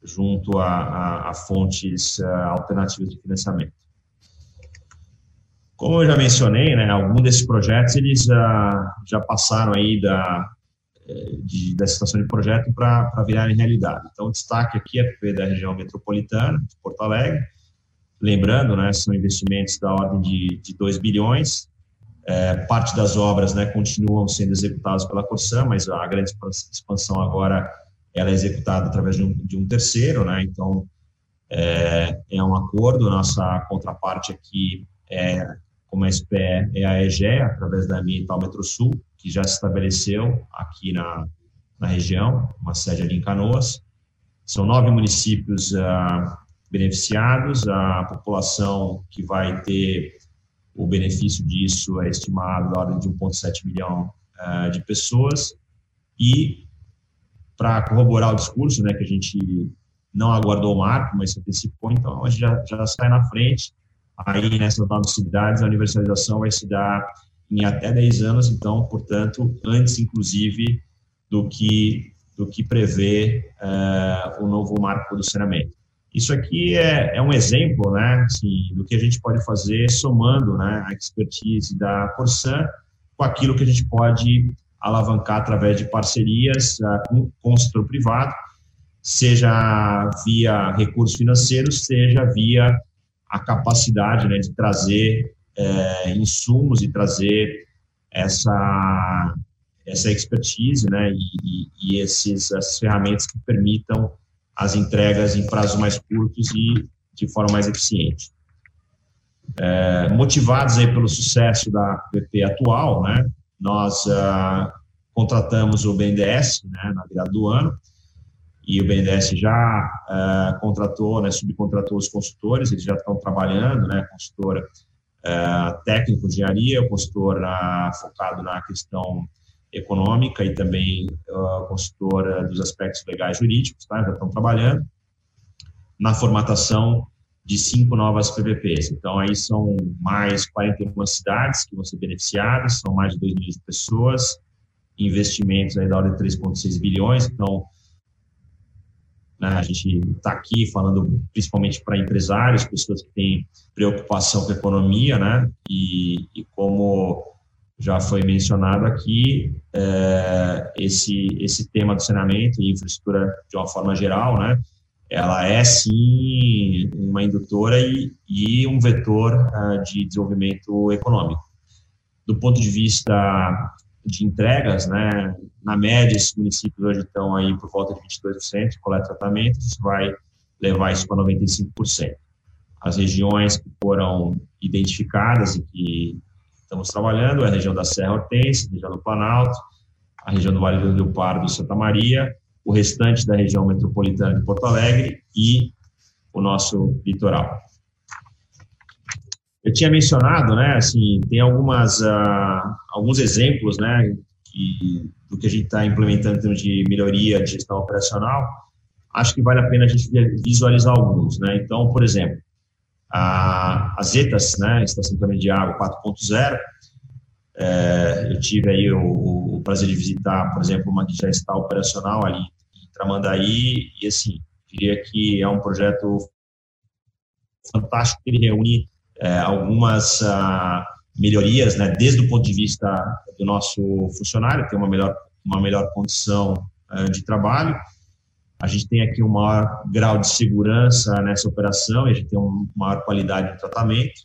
junto a, a, a fontes uh, alternativas de financiamento. Como eu já mencionei, né, alguns desses projetos eles já, já passaram aí da, eh, de, da situação de projeto para virarem realidade. Então, destaque aqui é da região metropolitana, de Porto Alegre, Lembrando, né, são investimentos da ordem de, de 2 bilhões. É, parte das obras né, continuam sendo executadas pela Corsã, mas a grande expansão agora ela é executada através de um, de um terceiro, né, então é, é um acordo, nossa contraparte aqui é, como a SPE, é a EGE, através da Ambiental Metrosul, que já se estabeleceu aqui na, na região, uma sede ali em Canoas. São nove municípios ah, beneficiados, a população que vai ter o benefício disso é estimado na ordem de 1,7 milhão ah, de pessoas. E, para corroborar o discurso, né, que a gente não aguardou o marco, mas se antecipou, então a gente já, já sai na frente. Aí, nessas novas cidades, a universalização vai se dar em até 10 anos, então, portanto, antes, inclusive, do que, do que prevê uh, o novo marco do saneamento. Isso aqui é, é um exemplo né, assim, do que a gente pode fazer somando né, a expertise da Corsan com aquilo que a gente pode alavancar através de parcerias com, com o setor privado, seja via recursos financeiros, seja via a capacidade né, de trazer é, insumos e trazer essa, essa expertise né, e, e esses, essas ferramentas que permitam as entregas em prazos mais curtos e de forma mais eficiente. É, motivados aí pelo sucesso da PP atual, né, nós ah, contratamos o BNDES né, na virada do ano, e o BNDES já uh, contratou, né, subcontratou os consultores, eles já estão trabalhando, né, consultora uh, técnico de engenharia, consultor uh, focado na questão econômica e também uh, consultora dos aspectos legais jurídicos, tá, já estão trabalhando. Na formatação de cinco novas PPPs. Então, aí são mais 41 cidades que vão ser beneficiadas, são mais de 2 milhões de pessoas, investimentos aí da ordem de 3,6 bilhões, então né? A gente está aqui falando principalmente para empresários, pessoas que têm preocupação com a economia, né? E, e como já foi mencionado aqui, é, esse, esse tema do saneamento e infraestrutura de uma forma geral, né? Ela é sim uma indutora e, e um vetor uh, de desenvolvimento econômico. Do ponto de vista de entregas, né, na média, esses municípios hoje estão aí por volta de 22% de coleta e tratamento, isso vai levar isso para 95%. As regiões que foram identificadas e que estamos trabalhando é a região da Serra Hortense, a região do Planalto, a região do Vale do Rio Pardo e Santa Maria, o restante da região metropolitana de Porto Alegre e o nosso litoral. Eu tinha mencionado, né, assim, tem algumas, uh, alguns exemplos, né, que, do que a gente está implementando em termos de melhoria de gestão operacional, acho que vale a pena a gente visualizar alguns, né, então, por exemplo, a, as ETAs, né, Estação de Água 4.0, é, eu tive aí o, o, prazer de visitar, por exemplo, uma que já está operacional ali em Tramandaí, e assim, diria que é um projeto fantástico que ele reúne é, algumas ah, melhorias, né, desde o ponto de vista do nosso funcionário, ter uma melhor, uma melhor condição uh, de trabalho. A gente tem aqui um maior grau de segurança nessa operação, e a gente tem uma maior qualidade de tratamento.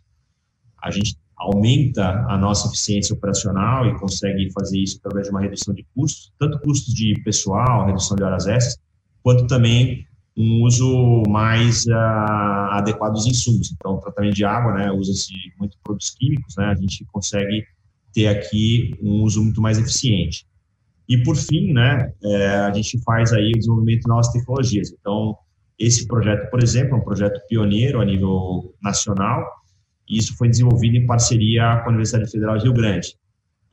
A gente aumenta a nossa eficiência operacional e consegue fazer isso através de uma redução de custos, tanto custos de pessoal, redução de horas extras, quanto também um uso mais uh, adequado dos insumos. Então, tratamento de água, né, usa-se muito produtos químicos, né, a gente consegue ter aqui um uso muito mais eficiente. E, por fim, né, é, a gente faz aí o desenvolvimento de novas tecnologias. Então, esse projeto, por exemplo, é um projeto pioneiro a nível nacional, e isso foi desenvolvido em parceria com a Universidade Federal de Rio Grande.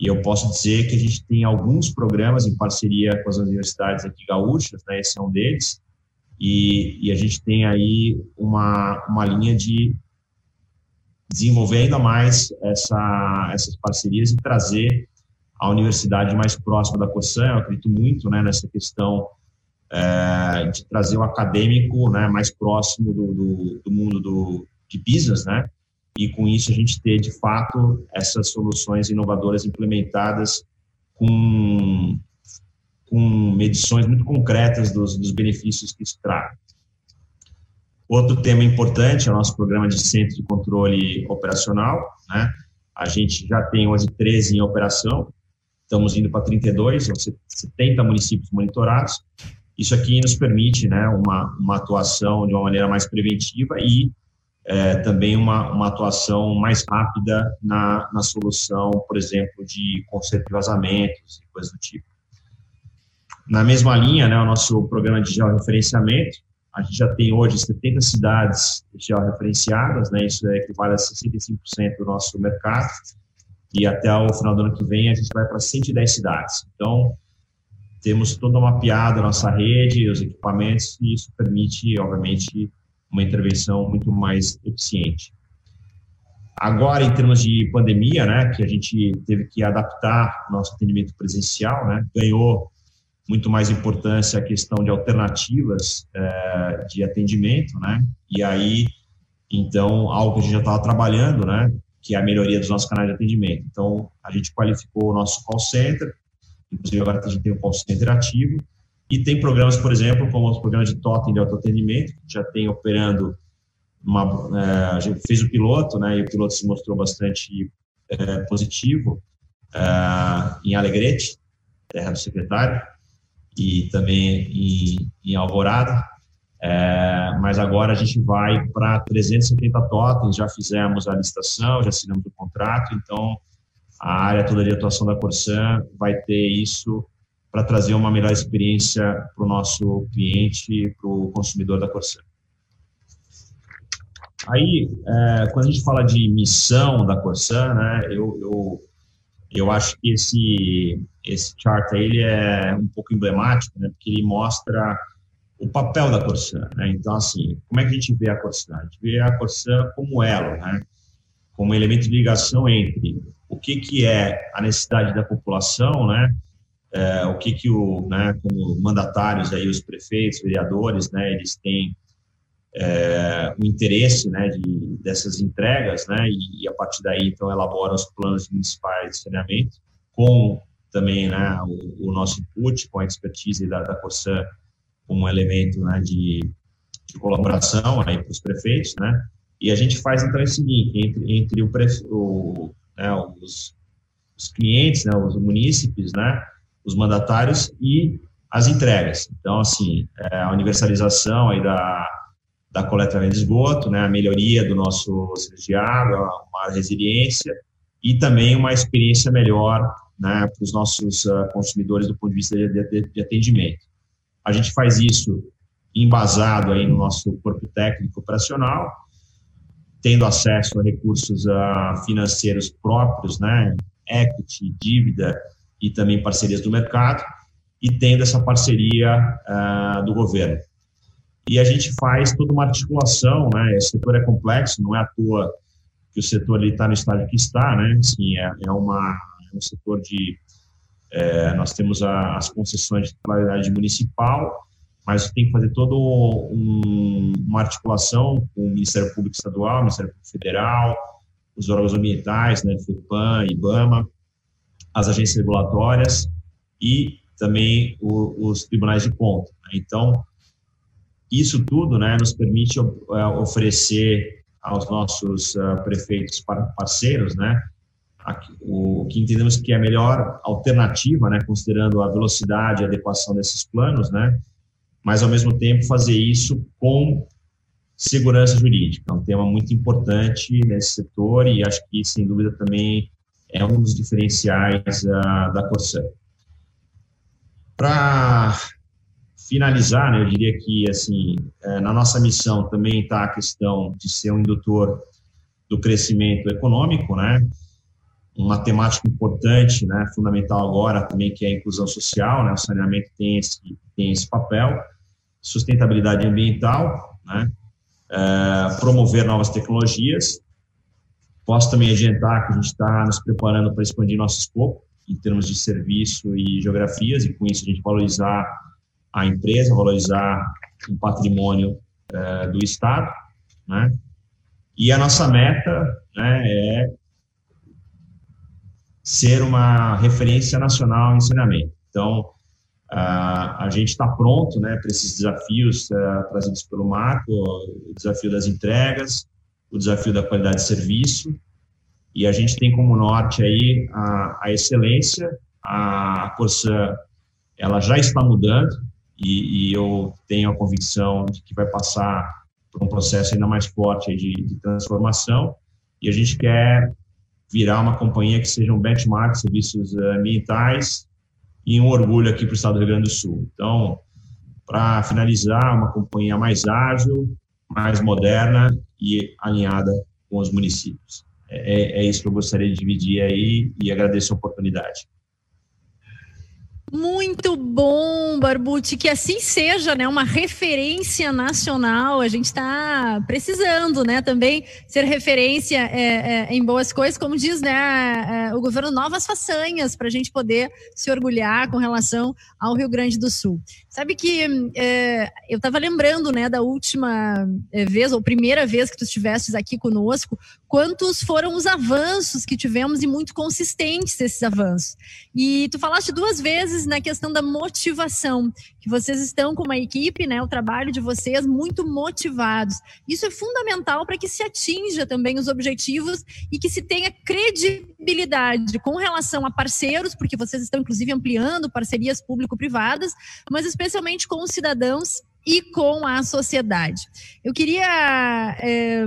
E eu posso dizer que a gente tem alguns programas em parceria com as universidades aqui gaúchas, né, esse é um deles, e, e a gente tem aí uma, uma linha de desenvolver ainda mais essa, essas parcerias e trazer a universidade mais próxima da Corsan. Eu acredito muito né, nessa questão é, de trazer o acadêmico né, mais próximo do, do, do mundo do, de business, né? E com isso a gente ter, de fato, essas soluções inovadoras implementadas com com medições muito concretas dos, dos benefícios que isso traz. Outro tema importante é o nosso programa de centro de controle operacional. Né? A gente já tem hoje 13 em operação, estamos indo para 32, são 70 municípios monitorados, Isso aqui nos permite né, uma, uma atuação de uma maneira mais preventiva e é, também uma, uma atuação mais rápida na, na solução, por exemplo, de conserto de vazamentos e coisas do tipo. Na mesma linha, né, o nosso programa de georreferenciamento, a gente já tem hoje 70 cidades georreferenciadas, né, isso equivale a 65% do nosso mercado, e até o final do ano que vem a gente vai para 110 cidades. Então, temos toda mapeada a nossa rede, os equipamentos, e isso permite, obviamente, uma intervenção muito mais eficiente. Agora, em termos de pandemia, né, que a gente teve que adaptar nosso atendimento presencial, né, ganhou muito mais importância a questão de alternativas é, de atendimento, né, e aí, então, algo que a gente já estava trabalhando, né, que é a melhoria dos nossos canais de atendimento. Então, a gente qualificou o nosso call center, inclusive agora a gente tem o call center ativo, e tem programas, por exemplo, como o programa de totem de autoatendimento, que já tem operando uma, é, a gente fez o piloto, né, e o piloto se mostrou bastante é, positivo é, em Alegrete, terra do secretário, e também em, em Alvorada, mas agora a gente vai para 370 totens, já fizemos a licitação, já assinamos o contrato, então a área toda de atuação da Corsan vai ter isso para trazer uma melhor experiência para o nosso cliente, para o consumidor da Corsair. Aí, é, quando a gente fala de missão da Corsan, né, eu, eu, eu acho que esse, esse chart aí ele é um pouco emblemático, né, porque ele mostra o papel da Corsan. Né? Então, assim, como é que a gente vê a Corsan? A gente vê a Corsan como elo, né? como elemento de ligação entre o que, que é a necessidade da população, né? É, o que que o, né, como mandatários aí, os prefeitos, vereadores, né, eles têm é, o interesse, né, de, dessas entregas, né, e, e, a partir daí, então, elaboram os planos municipais de saneamento, com também, né, o, o nosso input, com a expertise da, da Corsan como elemento, né, de, de colaboração aí para os prefeitos, né, e a gente faz, então, o seguinte, entre, entre o, prefe, o né, os, os clientes, né, os munícipes, né, os mandatários e as entregas. Então, assim, é, a universalização aí da, da coleta de esgoto, né, a melhoria do nosso serviço de água, uma resiliência e também uma experiência melhor né, para os nossos uh, consumidores do ponto de vista de, de, de, atendimento. A gente faz isso embasado aí no nosso corpo técnico operacional, tendo acesso a recursos uh, financeiros próprios, né, equity, dívida, e também parcerias do mercado, e tendo essa parceria uh, do governo. E a gente faz toda uma articulação, né? Esse setor é complexo, não é à toa que o setor está no estágio que está, né? Assim, é, é, uma, é um setor de. É, nós temos a, as concessões de titularidade municipal, mas tem que fazer toda um, uma articulação com o Ministério Público Estadual, Ministério Público Federal, os órgãos ambientais, né, FEPAM, IBAMA, as agências regulatórias e também o, os tribunais de conta. Né? Então, isso tudo né, nos permite é, oferecer aos nossos uh, prefeitos parceiros né, o que entendemos que é a melhor alternativa, né, considerando a velocidade e adequação desses planos, né, mas ao mesmo tempo fazer isso com segurança jurídica. É um tema muito importante nesse setor e acho que, sem dúvida, também é um dos diferenciais uh, da Corsair. Para finalizar, né, eu diria que assim, é, na nossa missão também está a questão de ser um indutor do crescimento econômico, né? Uma temática importante, né, fundamental agora também que é a inclusão social, né? O saneamento tem esse tem esse papel, sustentabilidade ambiental, né? É, promover novas tecnologias Posso também adiantar que a gente está nos preparando para expandir nosso escopo em termos de serviço e geografias, e com isso a gente valorizar a empresa, valorizar o patrimônio é, do Estado, né? E a nossa meta né, é ser uma referência nacional em saneamento. Então, a, gente está pronto né, para esses desafios uh, trazidos pelo Marco, o desafio das entregas, o desafio da qualidade de serviço, e a gente tem como norte aí a, a excelência, a Corsã, ela já está mudando, e, e, eu tenho a convicção de que vai passar por um processo ainda mais forte de, de transformação. E a gente quer virar uma companhia que seja um benchmark serviços ambientais e um orgulho aqui para o estado do Rio Grande do Sul. Então, para finalizar, uma companhia mais ágil, mais moderna e alinhada com os municípios. É, é, isso que eu gostaria de dividir aí e agradeço a oportunidade. Muito bom, Barbucci, que assim seja, né? Uma referência nacional. A gente está precisando, né? Também ser referência é, é, em boas coisas, como diz, né? É, o governo novas façanhas para a gente poder se orgulhar com relação ao Rio Grande do Sul. Sabe que é, eu estava lembrando, né, da última é, vez ou primeira vez que tu estivesses aqui conosco, quantos foram os avanços que tivemos e muito consistentes esses avanços. E tu falaste duas vezes na questão da motivação, que vocês estão com uma equipe, né, o trabalho de vocês muito motivados. Isso é fundamental para que se atinja também os objetivos e que se tenha credibilidade com relação a parceiros, porque vocês estão inclusive ampliando parcerias público-privadas, mas com os cidadãos e com a sociedade. Eu queria é,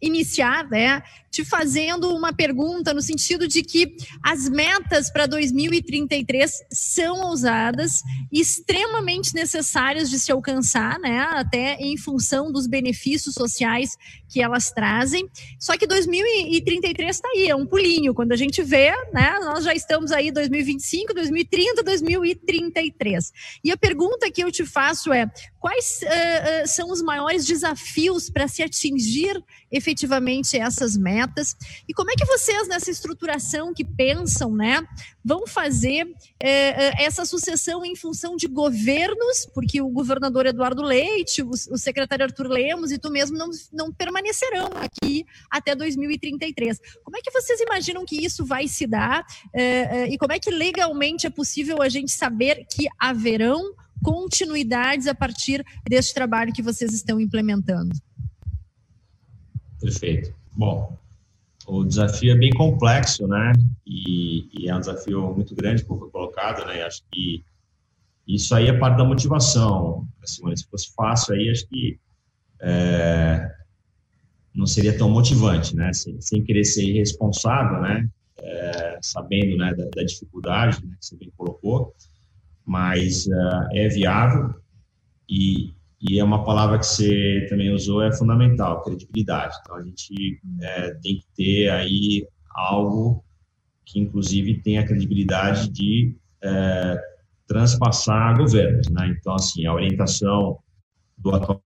iniciar, né, te fazendo uma pergunta no sentido de que as metas para 2033 são ousadas, extremamente necessárias de se alcançar, né, até em função dos benefícios sociais que elas trazem. Só que 2033 está aí, é um pulinho. Quando a gente vê, né, nós já estamos aí 2025, 2030, 2033. E a pergunta que eu te faço é: quais uh, uh, são os maiores desafios para se atingir efetivamente essas metas? Metas. E como é que vocês, nessa estruturação que pensam, né, vão fazer é, essa sucessão em função de governos, porque o governador Eduardo Leite, o, o secretário Arthur Lemos e tu mesmo não, não permanecerão aqui até 2033. Como é que vocês imaginam que isso vai se dar? É, e como é que legalmente é possível a gente saber que haverão continuidades a partir deste trabalho que vocês estão implementando? Perfeito. Bom, o desafio é bem complexo, né? E, e, é um desafio muito grande que foi colocado, né? Acho que isso aí é parte da motivação. Assim, se fosse fácil aí, acho que é, não seria tão motivante, né? Sem, sem querer ser irresponsável, né? É, sabendo né, da, da dificuldade né, que você bem colocou, mas uh, é viável e, e é uma palavra que você também usou, é fundamental, credibilidade. Então, a gente é, tem que ter aí algo que, inclusive, tenha a credibilidade de é, transpassar governos, né? Então, assim, a orientação do atual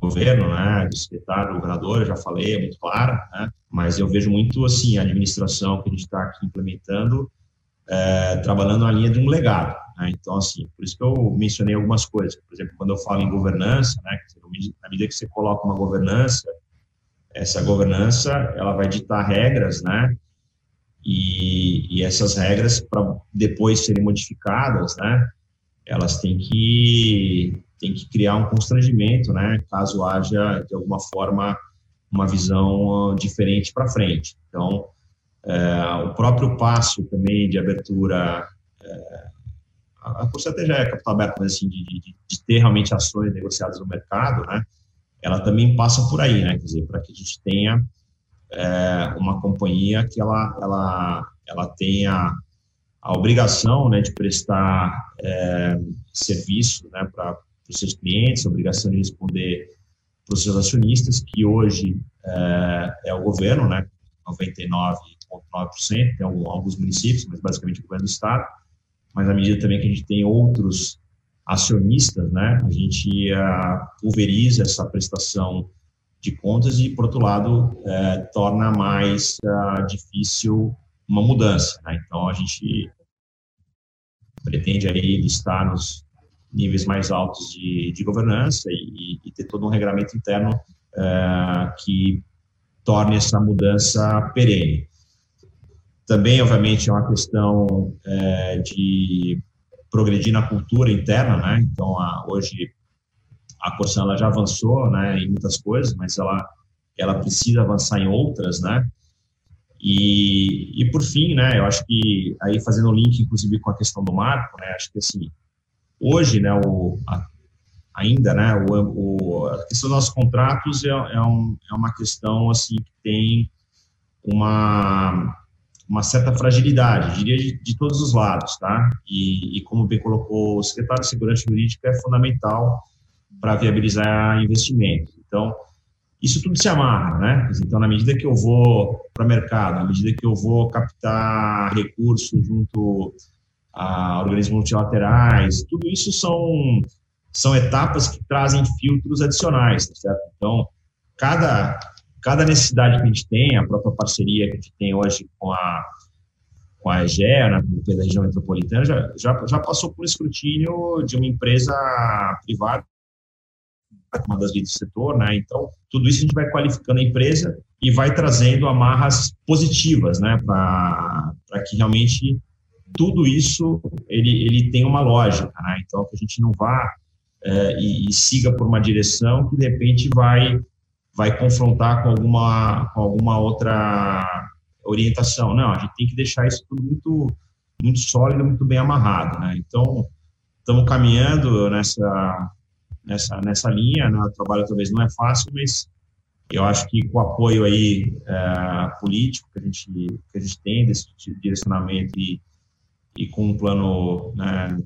governo, né, do secretário, do governador, eu já falei, é muito clara, né? Mas eu vejo muito, assim, a administração que a gente está aqui implementando, é, trabalhando na linha de um legado. Né? Então, assim, por isso que eu mencionei algumas coisas. Por exemplo, quando eu falo em governança, né, na medida que você coloca uma governança, essa governança ela vai ditar regras, né? E, e essas regras, para depois serem modificadas, né? Elas têm que, têm que criar um constrangimento, né? Caso haja, de alguma forma, uma visão diferente para frente. Então, é, o próprio passo também de abertura é, a, a até já é capital aberto, mas assim, de, de, de, ter realmente ações negociadas no mercado, né, ela também passa por aí, né, quer dizer, para que a gente tenha é, uma companhia que ela, ela, ela tenha a obrigação, né, de prestar é, serviço, né, para os seus clientes, a obrigação de responder para os seus acionistas, que hoje é, é o governo, né, 99,9%, tem alguns municípios, mas basicamente o governo do estado, mas à medida também que a gente tem outros acionistas, né, a gente uh, pulveriza essa prestação de contas e, por outro lado, uh, torna mais uh, difícil uma mudança. Né? Então, a gente pretende aí estar nos níveis mais altos de, de governança e, e, ter todo um regramento interno que torne essa mudança perene. Também, obviamente, é uma questão é, de progredir na cultura interna, né? Então, a, hoje a Corsan ela já avançou, né, em muitas coisas, mas ela ela precisa avançar em outras, né? E, e por fim, né, eu acho que aí fazendo o link, inclusive, com a questão do marco, né, acho que assim, hoje, né, o, a, ainda, né, o, o, a questão dos nossos contratos é, é, um, é uma questão, assim, que tem uma, uma certa fragilidade, diria, de, de todos os lados, tá? E, e, como bem colocou o secretário Segurança Jurídica, é fundamental para viabilizar investimento. Então, isso tudo se amarra, né? Então, na medida que eu vou para o mercado, na medida que eu vou captar recursos junto a organismos multilaterais, tudo isso são, são etapas que trazem filtros adicionais, tá certo? Então, cada, cada necessidade que a gente tem, a própria parceria que a gente tem hoje com a, com a EGEA, na da região metropolitana, já, já, já passou por escrutínio de uma empresa privada uma das leads do setor, né? Então, tudo isso a gente vai qualificando a empresa e vai trazendo amarras positivas, né? Para que realmente tudo isso ele, ele tem uma lógica, né? Então, que a gente não vá é, e, e, siga por uma direção que, de repente, vai vai confrontar com alguma, com alguma outra orientação. Não, a gente tem que deixar isso tudo muito, muito sólido, muito bem amarrado, né? Então, estamos caminhando nessa nessa, nessa linha, né? O trabalho talvez não é fácil, mas eu acho que com o apoio aí é, político que a gente que a gente tem desse direcionamento e, e com um plano né,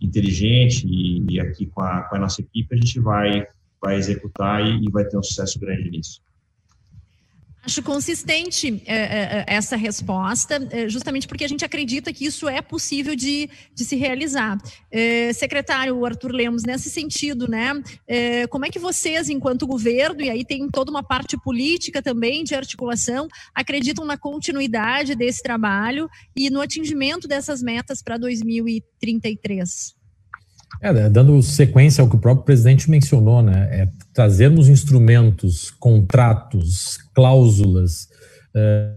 inteligente e, e, aqui com a, com a nossa equipe a gente vai vai executar e, e vai ter um sucesso grande nisso. Acho consistente é, é, essa resposta, é, justamente porque a gente acredita que isso é possível de, de se realizar. É, secretário Arthur Lemos, nesse sentido, né? Como é que vocês, enquanto governo, e aí tem toda uma parte política também de articulação, acreditam na continuidade desse trabalho e no atingimento dessas metas para 2033? É, dando sequência ao que o próprio presidente mencionou, né? É trazermos instrumentos, contratos, cláusulas é,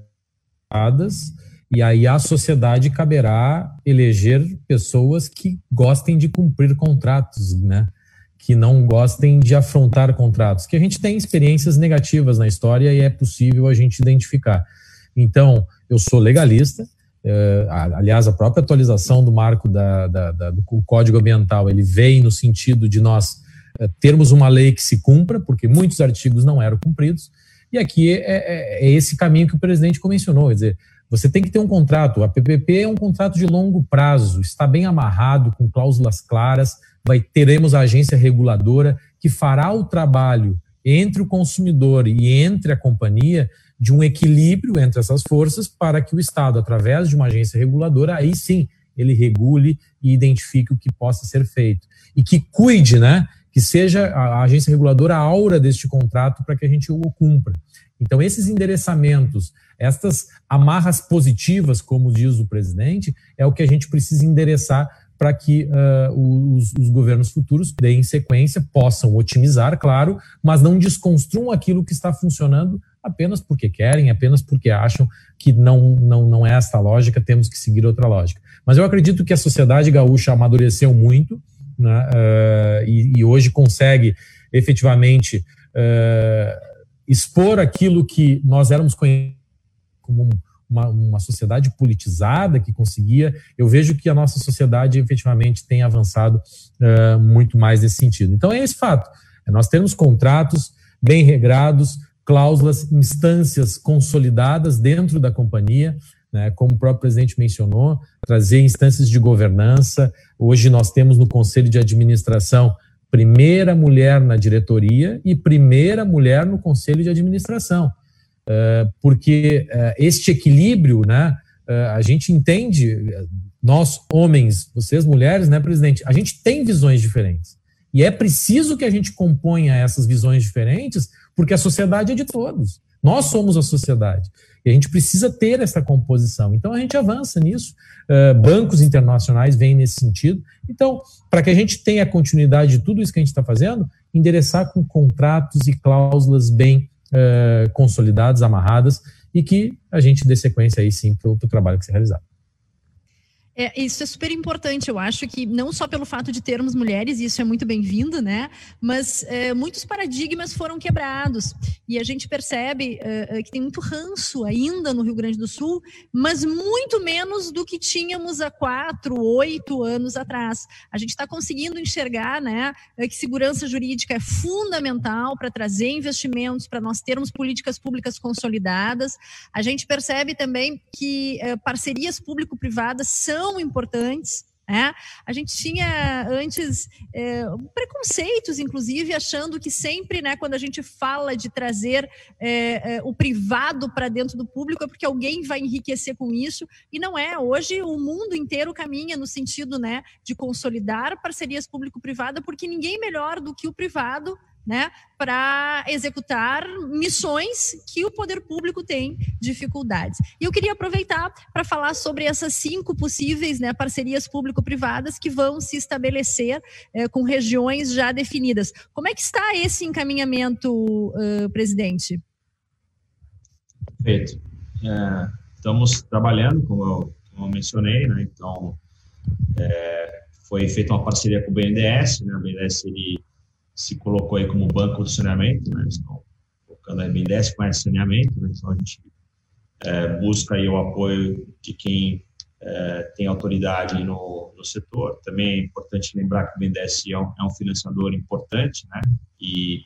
e aí a sociedade caberá eleger pessoas que gostem de cumprir contratos, né? Que não gostem de afrontar contratos. Que a gente tem experiências negativas na história e é possível a gente identificar. Então, eu sou legalista, aliás, a própria atualização do marco da, da, da, do Código Ambiental, ele vem no sentido de nós uh, termos uma lei que se cumpra, porque muitos artigos não eram cumpridos, e aqui é, é, é esse caminho que o presidente convencionou, quer dizer, você tem que ter um contrato, a PPP é um contrato de longo prazo, está bem amarrado, com cláusulas claras, vai teremos a agência reguladora que fará o trabalho entre o consumidor e entre a companhia de um equilíbrio entre essas forças para que o Estado, através de uma agência reguladora, aí sim ele regule e identifique o que possa ser feito. E que cuide, né? Que seja a agência reguladora a aura deste contrato para que a gente o cumpra. Então, esses endereçamentos, estas amarras positivas, como diz o presidente, é o que a gente precisa endereçar para que uh, os, os, governos futuros deem sequência, possam otimizar, claro, mas não desconstruam aquilo que está funcionando apenas porque querem, apenas porque acham que não, não, não é esta lógica, temos que seguir outra lógica. Mas eu acredito que a sociedade gaúcha amadureceu muito né, uh, e, e, hoje consegue efetivamente uh, expor aquilo que nós éramos conhecidos como uma, uma sociedade politizada que conseguia. Eu vejo que a nossa sociedade efetivamente tem avançado uh, muito mais nesse sentido. Então é esse fato. Nós temos contratos bem regrados, cláusulas, instâncias consolidadas dentro da companhia, né, como o próprio presidente mencionou, trazer instâncias de governança. Hoje nós temos no conselho de administração primeira mulher na diretoria e primeira mulher no conselho de administração, uh, porque uh, este equilíbrio, né, uh, a gente entende, nós homens, vocês mulheres, né, presidente, a gente tem visões diferentes. E é preciso que a gente componha essas visões diferentes porque a sociedade é de todos. Nós somos a sociedade. E a gente precisa ter essa composição. Então a gente avança nisso. Uh, bancos internacionais vêm nesse sentido. Então, para que a gente tenha continuidade de tudo isso que a gente está fazendo, endereçar com contratos e cláusulas bem uh, consolidadas, amarradas, e que a gente dê sequência aí sim para o trabalho que se realizar. É, isso é super importante. Eu acho que não só pelo fato de termos mulheres, isso é muito bem-vindo, né? Mas é, muitos paradigmas foram quebrados. E a gente percebe é, é, que tem muito ranço ainda no Rio Grande do Sul, mas muito menos do que tínhamos há quatro, oito anos atrás. A gente está conseguindo enxergar né, é, que segurança jurídica é fundamental para trazer investimentos, para nós termos políticas públicas consolidadas. A gente percebe também que é, parcerias público-privadas são tão importantes. É, a gente tinha antes é, preconceitos, inclusive, achando que sempre, né, quando a gente fala de trazer é, é, o privado para dentro do público, é porque alguém vai enriquecer com isso, e não é. Hoje o mundo inteiro caminha no sentido né, de consolidar parcerias público-privada, porque ninguém melhor do que o privado né, para executar missões que o poder público tem dificuldades. E eu queria aproveitar para falar sobre essas cinco possíveis né, parcerias público-privadas que vão se estabelecer é, com regiões já definidas. Como é que está esse encaminhamento, uh, presidente? Perfeito. É, estamos trabalhando, como eu, como eu mencionei, né, então é, foi feita uma parceria com o BNDES, né, o BNDES ele se colocou aí como banco do saneamento, né? Estão colocando a BNDES com esse saneamento, né? Então a gente é, busca aí o apoio de quem é, tem autoridade no, no setor. Também é importante lembrar que o BNDES é um, é um financiador importante, né? E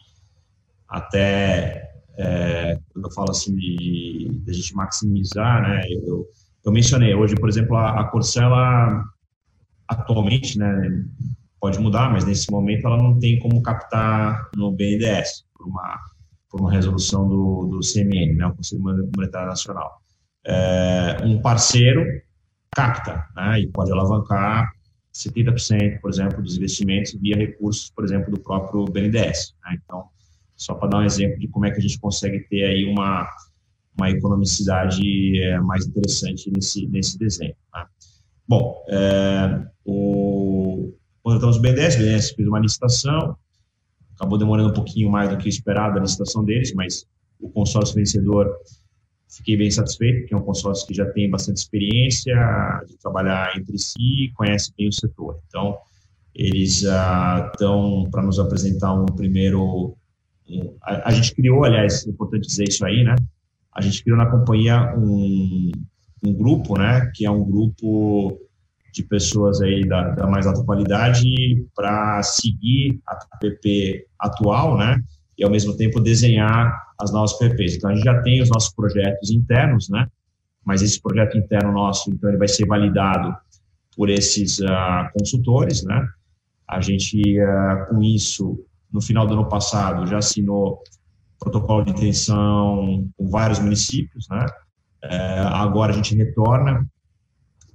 até é, quando eu falo assim de, de a gente maximizar, né? Eu, eu mencionei hoje, por exemplo, a, a Corsela atualmente, né? Pode mudar, mas nesse momento ela não tem como captar no BNDES, por uma, por uma resolução do, do CMN, né, o Conselho Monetário Nacional. É, um parceiro capta né, e pode alavancar 70%, por exemplo, dos investimentos via recursos, por exemplo, do próprio BNDES. Né? Então, só para dar um exemplo de como é que a gente consegue ter aí uma, uma economicidade é, mais interessante nesse, nesse desenho. Né? Bom, é, o, contratamos o BNDES, o BNDES fez uma licitação, acabou demorando um pouquinho mais do que esperado a licitação deles, mas o consórcio vencedor fiquei bem satisfeito, porque é um consórcio que já tem bastante experiência de trabalhar entre si, conhece bem o setor. Então, eles estão uh, para nos apresentar um primeiro. Um, a, a, gente criou, aliás, é importante dizer isso aí, né? A gente criou na companhia um, um grupo, né? Que é um grupo de pessoas aí da, da mais alta qualidade para seguir a PP atual, né? E ao mesmo tempo desenhar as novas PPs. Então a gente já tem os nossos projetos internos, né? Mas esse projeto interno nosso, então ele vai ser validado por esses uh, consultores, né? A gente uh, com isso no final do ano passado já assinou protocolo de intenção com vários municípios, né? Uh, agora a gente retorna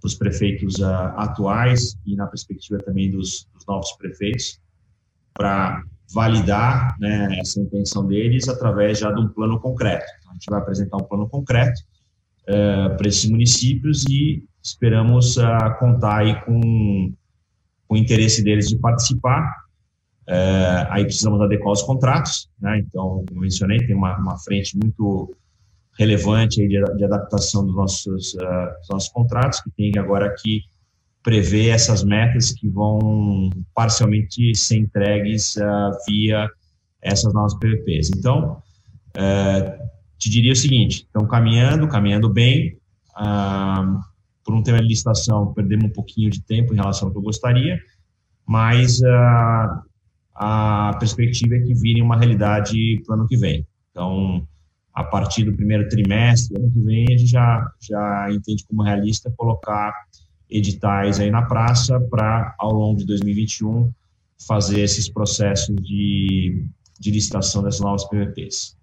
para os prefeitos uh, atuais e na perspectiva também dos, dos novos prefeitos, para validar né, essa intenção deles através já de um plano concreto. Então, a gente vai apresentar um plano concreto uh, para esses municípios e esperamos uh, contar aí com, com o interesse deles de participar. Uh, aí precisamos adequar os contratos, né? então, como mencionei, tem uma, uma frente muito relevante de, de adaptação dos nossos, uh, dos nossos contratos, que tem agora que prever essas metas que vão parcialmente ser entregues uh, via essas novas PVPs. Então, uh, te diria o seguinte, estão caminhando, caminhando bem, uh, por um tema de licitação, perdemos um pouquinho de tempo em relação ao que eu gostaria, mas a perspectiva é que virem uma realidade para o ano que vem. Então, a partir do primeiro trimestre, ano que vem, a gente já, já entende como realista colocar editais aí na praça para, ao longo de 2021, fazer esses processos de, de licitação dessas novas PVPs.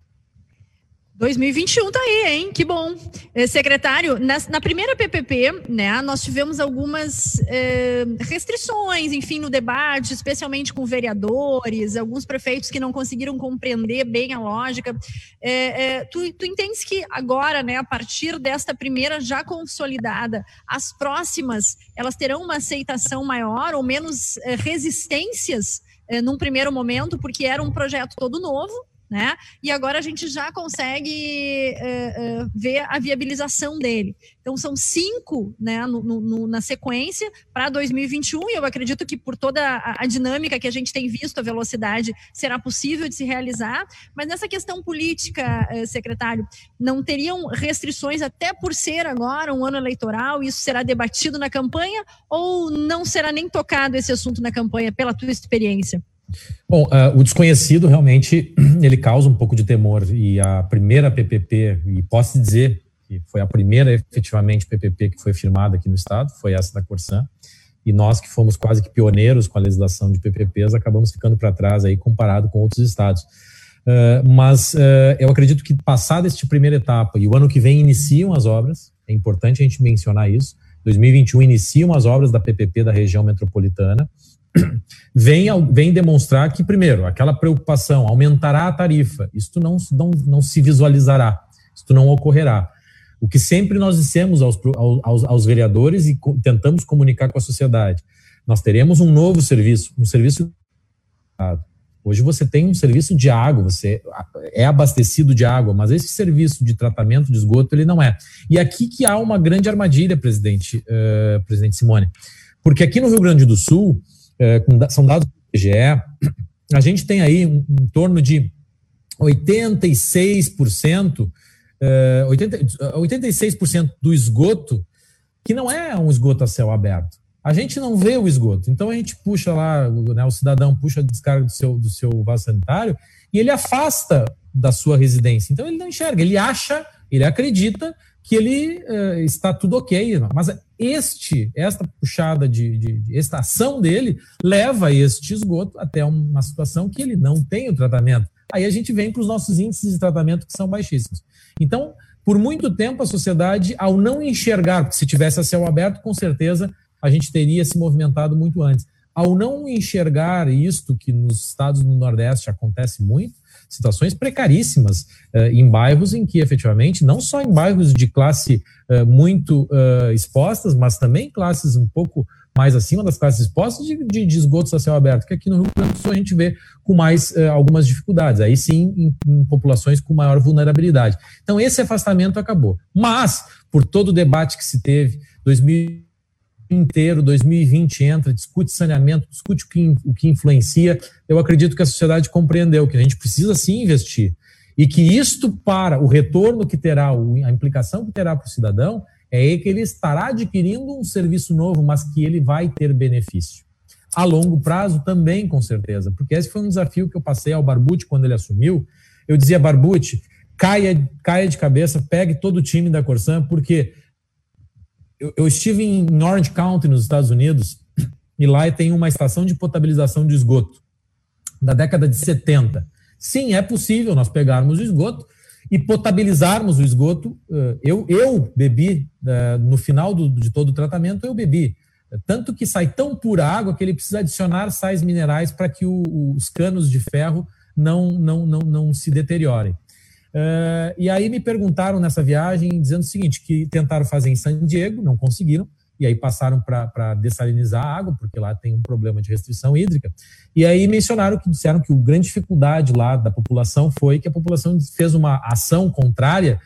2021 tá aí, hein? Que bom. Eh, secretário, na, na primeira PPP, né, nós tivemos algumas eh, restrições, enfim, no debate, especialmente com vereadores, alguns prefeitos que não conseguiram compreender bem a lógica. Eh, tu, tu entendes que agora, né, a partir desta primeira já consolidada, as próximas, elas terão uma aceitação maior ou menos resistências num primeiro momento, porque era um projeto todo novo, né? E agora a gente já consegue uh, uh, ver a viabilização dele. Então são cinco, né, no, no, na sequência para 2021. E eu acredito que por toda a, a, dinâmica que a gente tem visto, a velocidade será possível de se realizar. Mas nessa questão política, uh, secretário, não teriam restrições até por ser agora um ano eleitoral? Isso será debatido na campanha ou não será nem tocado esse assunto na campanha pela tua experiência? Bom, uh, o desconhecido realmente [CLEARS THROAT] ele causa um pouco de temor e a primeira PPP, e posso dizer que foi a primeira efetivamente PPP que foi firmada aqui no estado, foi essa da Corsan, e nós que fomos quase que pioneiros com a legislação de PPPs acabamos ficando para trás aí comparado com outros estados. Uh, mas uh, eu acredito que passada esta primeira etapa e o ano que vem iniciam as obras, é importante a gente mencionar isso. 2021 iniciam as obras da PPP da região metropolitana [CLEARS THROAT] vem, vem demonstrar que, primeiro, aquela preocupação aumentará a tarifa, isto não, não, não se visualizará, isto não ocorrerá. O que sempre nós dissemos aos, aos, aos vereadores e tentamos comunicar com a sociedade, nós teremos um novo serviço, um serviço. Hoje você tem um serviço de água, você é abastecido de água, mas esse serviço de tratamento de esgoto ele não é. E aqui que há uma grande armadilha, presidente, uh, presidente Simone, porque aqui no Rio Grande do Sul é, são dados do IBGE, a gente tem aí um, em torno de 86%, é, 80, 86% do esgoto que não é um esgoto a céu aberto. A gente não vê o esgoto. Então a gente puxa lá, né, o cidadão puxa a descarga do seu, do seu vaso sanitário e ele afasta da sua residência. Então ele não enxerga, ele acha, ele acredita que ele uh, está tudo ok. Mas este, esta puxada de, de, de, esta ação dele leva este esgoto até uma situação que ele não tem o tratamento. Aí a gente vem para os nossos índices de tratamento que são baixíssimos. Então, por muito tempo a sociedade, ao não enxergar, porque se tivesse a céu aberto, com certeza a gente teria se movimentado muito antes. Ao não enxergar isto que nos estados do Nordeste acontece muito, situações precaríssimas uh, em bairros em que efetivamente, não só em bairros de classe uh, muito uh, expostas, mas também classes um pouco mais acima das classes expostas de, de, de, esgotos a céu aberto, que aqui no Rio Grande do Sul a gente vê com mais algumas dificuldades, aí sim em, em populações com maior vulnerabilidade. Então esse afastamento acabou. Mas, por todo o debate que se teve, 2000 inteiro, 2020 entra, discute saneamento, discute o que, o que influencia. Eu acredito que a sociedade compreendeu que a gente precisa sim investir e que isto para o retorno que terá, a implicação que terá para o cidadão, é que ele estará adquirindo um serviço novo, mas que ele vai ter benefício. A longo prazo também, com certeza, porque esse foi um desafio que eu passei ao Barbucci quando ele assumiu. Eu dizia, Barbucci, caia, caia de cabeça, pegue todo o time da Corsan, porque eu, eu estive em Orange County, nos Estados Unidos, [CLEARS THROAT] e lá tem uma estação de potabilização de esgoto da década de 70. Sim, é possível nós pegarmos o esgoto e potabilizarmos o esgoto. Eh, eu, eu bebi, eh, no final do, de todo o tratamento, eu bebi. Tanto que sai tão pura água que ele precisa adicionar sais minerais para que o, os canos de ferro não, não, não, não se deteriorem. Uh, e aí me perguntaram nessa viagem, dizendo o seguinte, que tentaram fazer em San Diego, não conseguiram, e aí passaram para dessalinizar a água, porque lá tem um problema de restrição hídrica. E aí mencionaram que disseram que a grande dificuldade lá da população foi que a população fez uma ação contrária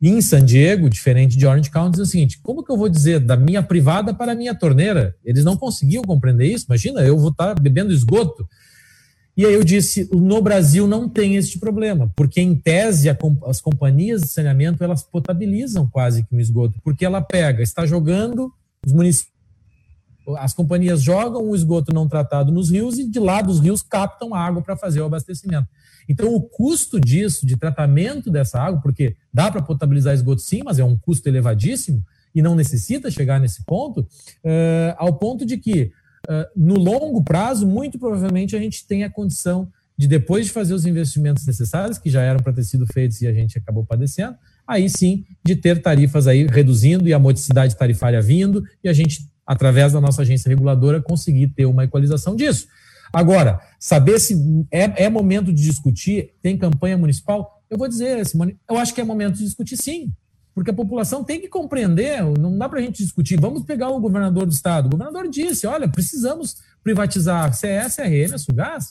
em San Diego, diferente de Orange County, diz o seguinte: como que eu vou dizer da minha privada para a minha torneira? Eles não conseguiam compreender isso. Imagina, eu vou estar bebendo esgoto. E aí eu disse, no Brasil não tem este problema, porque em tese as companhias de saneamento elas potabilizam quase que um esgoto, porque ela pega, está jogando os municípios, as companhias jogam o esgoto não tratado nos rios e de lá dos rios captam água para fazer o abastecimento. Então o custo disso, de tratamento dessa água, porque dá para potabilizar esgoto sim, mas é um custo elevadíssimo e não necessita chegar nesse ponto, uh, ao ponto de que no longo prazo, muito provavelmente a gente tem a condição de, depois de fazer os investimentos necessários, que já eram para ter sido feitos e a gente acabou padecendo, aí sim de ter tarifas aí reduzindo e a modicidade tarifária vindo e a gente, através da nossa agência reguladora, conseguir ter uma equalização disso. Agora, saber se é, é momento de discutir, tem campanha municipal, eu vou dizer, Simone, eu acho que é momento de discutir sim porque a população tem que compreender, não dá para a gente discutir. Vamos pegar o governador do estado. O governador disse: olha, precisamos privatizar CS, RM, a Sugás.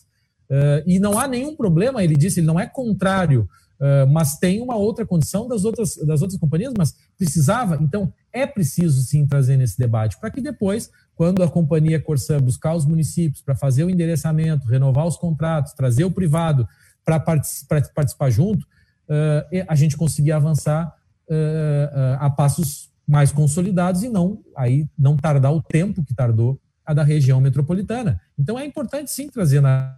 Uh, e não há nenhum problema, ele disse, ele não é contrário, uh, mas tem uma outra condição das outras, das outras companhias, mas precisava, então é preciso sim trazer nesse debate, para que depois, quando a companhia Corsã buscar os municípios para fazer o endereçamento, renovar os contratos, trazer o privado para participar, participar junto, uh, a gente conseguir avançar a passos mais consolidados e não aí não tardar o tempo que tardou a da região metropolitana. Então é importante sim trazer na,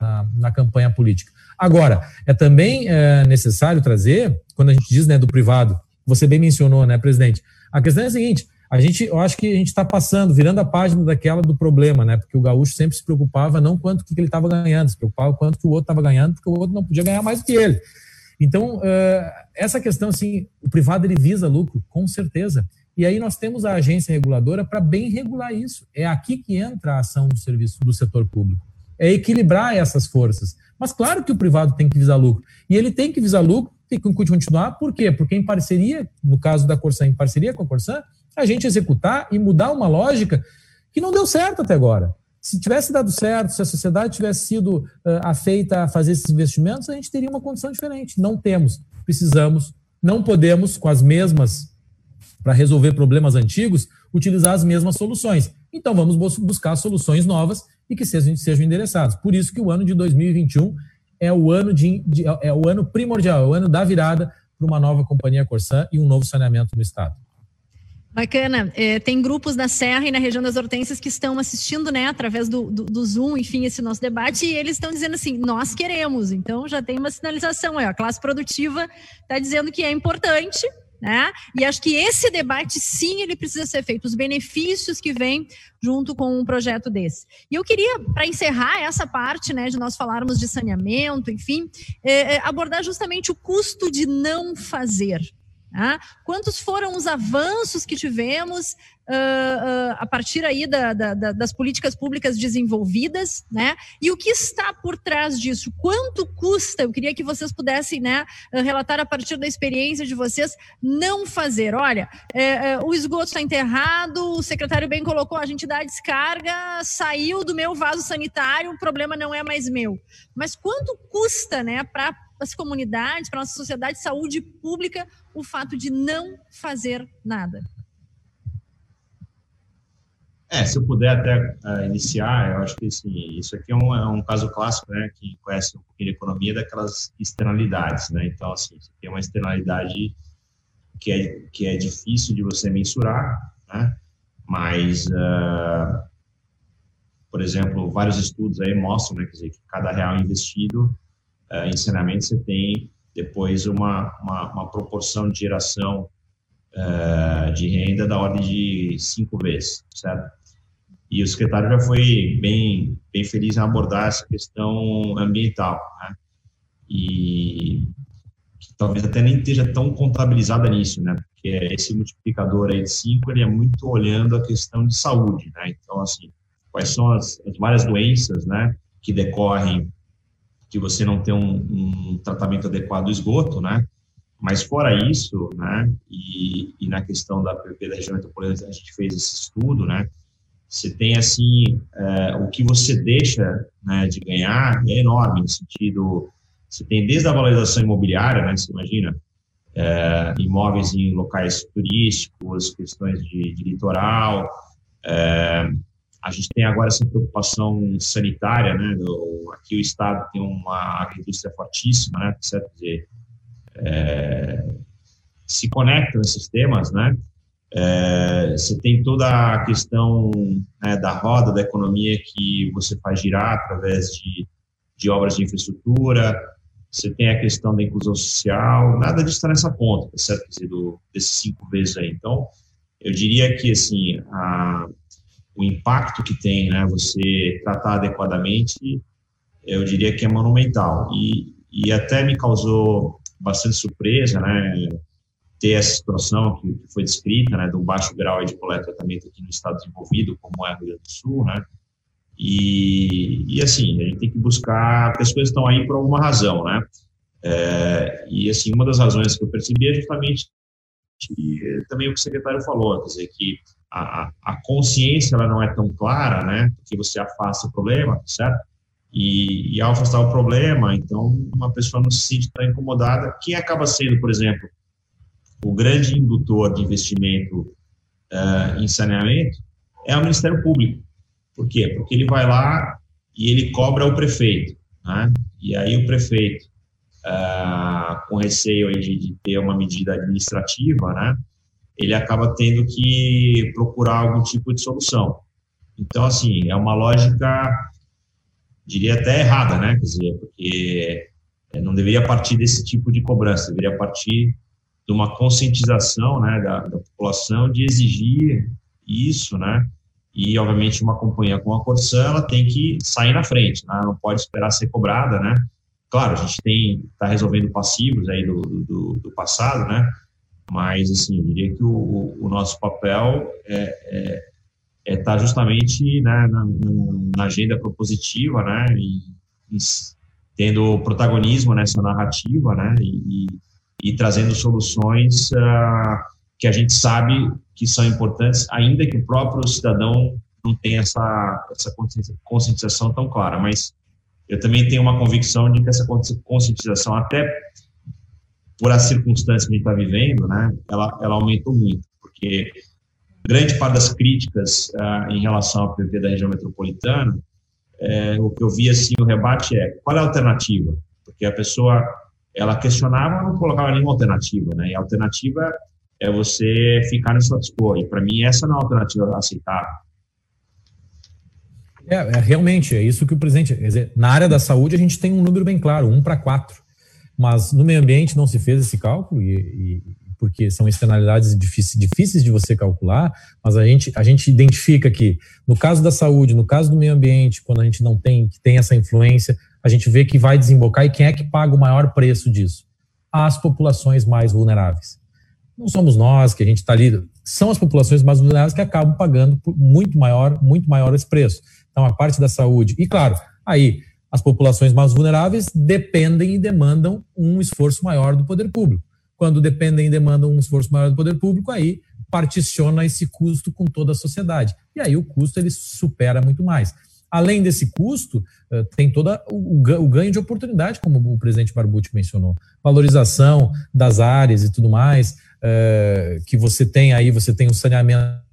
na, na campanha política. Agora, é também é, necessário trazer, quando a gente diz né, do privado, você bem mencionou, né, presidente? A questão é a seguinte: a gente, eu acho que a gente está passando, virando a página daquela do problema, né? Porque o gaúcho sempre se preocupava não quanto que ele estava ganhando, se preocupava quanto que o outro estava ganhando, porque o outro não podia ganhar mais do que ele. Então, essa questão, assim, o privado ele visa lucro, com certeza. E aí nós temos a agência reguladora para bem regular isso. É aqui que entra a ação do serviço do setor público é equilibrar essas forças. Mas claro que o privado tem que visar lucro. E ele tem que visar lucro, tem que continuar, por quê? Porque em parceria, no caso da Corsã, em parceria com a Corsã, a gente executar e mudar uma lógica que não deu certo até agora. Se tivesse dado certo, se a sociedade tivesse sido uh, afeita a fazer esses investimentos, a gente teria uma condição diferente. Não temos, precisamos, não podemos, com as mesmas, para resolver problemas antigos, utilizar as mesmas soluções. Então vamos buscar soluções novas e que sejam, sejam. Por isso que o ano de 2021 é o ano, de, de é o ano primordial, é o ano da virada para uma nova companhia Corsã e um novo saneamento no Estado. Bacana. É, tem grupos da Serra e na região das Hortênsias que estão assistindo, né, através do, do, do, Zoom, enfim, esse nosso debate, e eles estão dizendo assim: nós queremos. Então já tem uma sinalização. A classe produtiva está dizendo que é importante, né? E acho que esse debate, sim, ele precisa ser feito, os benefícios que vêm junto com um projeto desse. E eu queria, para encerrar essa parte, né, de nós falarmos de saneamento, enfim, é, é, abordar justamente o custo de não fazer. Tá? Quantos foram os avanços que tivemos uh, uh, a partir aí da, da, da, das políticas públicas desenvolvidas, né? E o que está por trás disso? Quanto custa? Eu queria que vocês pudessem, né, relatar a partir da experiência de vocês não fazer. Olha, é, é, o esgoto está enterrado, o secretário bem colocou, a gente dá a descarga, saiu do meu vaso sanitário, o problema não é mais meu. Mas quanto custa, né, para as comunidades, para nossa sociedade, saúde pública, o fato de não fazer nada? É, se eu puder até uh, iniciar, eu acho que assim, isso aqui é um, é um, caso clássico, né, que conhece um pouquinho de economia, daquelas externalidades, né, então, assim, aqui é uma externalidade que é, que é difícil de você mensurar, né, mas, uh, por exemplo, vários estudos aí mostram, né, quer dizer, que cada real investido uh, em saneamento você tem depois uma, uma, uma proporção de geração uh, de renda da ordem de cinco vezes, certo? E o secretário já foi bem, bem feliz em abordar essa questão ambiental, né? E talvez até nem esteja tão contabilizada nisso, né? Porque esse multiplicador aí de 5, ele é muito olhando a questão de saúde, né? Então, assim, quais são as, as várias doenças, né, que decorrem que você não tem um, um tratamento adequado do esgoto, né? Mas fora isso, né, e, e na questão da PP da região metropolitana, a gente fez esse estudo, né, você tem, assim, é, o que você deixa né, de ganhar é enorme, no sentido, você tem desde a valorização imobiliária, né, você imagina, é, imóveis em locais turísticos, questões de, de litoral, é, a gente tem agora essa preocupação sanitária, né? Aqui o Estado tem uma agricultura fortíssima, né? Certo? Dizer, é, se conectam esses temas, né? É, você tem toda a questão né, da roda da economia que você faz girar através de, de obras de infraestrutura, você tem a questão da inclusão social, nada disso está nessa ponta, tá certo? Quer dizer, do, desses cinco vezes aí. Então, eu diria que, assim, a, o impacto que tem, né, você tratar adequadamente, eu diria que é monumental. E, e até me causou bastante surpresa, né, ter essa situação que, que foi descrita, né, do baixo grau de coleta tratamento aqui no estado desenvolvido, como é o Rio Grande do Sul, né, e, e assim, a gente tem que buscar, porque as coisas estão aí por alguma razão, né, é, e assim, uma das razões que eu percebi é justamente também o que o secretário falou, quer dizer, que a, a consciência ela não é tão clara, né? Porque você afasta o problema, certo? E, e ao afastar o problema, então uma pessoa não se sente tão incomodada. Quem acaba sendo, por exemplo, o grande indutor de investimento uh, em saneamento é o Ministério Público. Por quê? Porque ele vai lá e ele cobra o prefeito. Né? E aí o prefeito, uh, com receio de, de, ter uma medida administrativa, né, ele acaba tendo que procurar algum tipo de solução. Então, assim, é uma lógica, diria até errada, né? Quer dizer, porque não deveria partir desse tipo de cobrança, deveria partir de uma conscientização né, da, da população de exigir isso, né? E, obviamente, uma companhia como a Corsã, ela tem que sair na frente, né? não pode esperar ser cobrada, né? Claro, a gente tem está resolvendo passivos aí do, do, do, passado, né? Mas, assim, eu diria que o, o nosso papel é, é, é tá justamente né, na, na, agenda propositiva, né? E, e tendo protagonismo nessa narrativa, né? E, e trazendo soluções uh, que a gente sabe que são importantes, ainda que o próprio cidadão não tenha essa, essa conscientização tão clara. Mas eu também tenho uma convicção de que essa conscientização, até por as circunstâncias que a gente está vivendo, né, ela, ela aumentou muito, porque grande parte das críticas uh, em relação ao PP da região metropolitana, é, o que eu vi assim, o rebate é qual é a alternativa? Porque a pessoa ela questionava, não colocava nenhuma alternativa, né? E a alternativa é você ficar no status quo. E para mim essa não é uma alternativa aceitável. É, é, realmente, é isso que o presidente. Dizer, na área da saúde a gente tem um número bem claro, um para quatro. Mas no meio ambiente não se fez esse cálculo, e, e porque são externalidades difíceis, difíceis de você calcular, mas a gente, a gente identifica que, no caso da saúde, no caso do meio ambiente, quando a gente não tem, que tem essa influência, a gente vê que vai desembocar e quem é que paga o maior preço disso? As populações mais vulneráveis. Não somos nós que a gente está ali, são as populações mais vulneráveis que acabam pagando muito maior, muito maior esse preço. Então, a parte da saúde. E, claro, aí, as populações mais vulneráveis dependem e demandam um esforço maior do poder público. Quando dependem e demandam um esforço maior do poder público, aí particiona esse custo com toda a sociedade. E aí o custo ele supera muito mais. Além desse custo, eh, tem todo o ganho de oportunidade, como o presidente Barbucci mencionou. Valorização das áreas e tudo mais, eh, que você tem aí, você tem o saneamento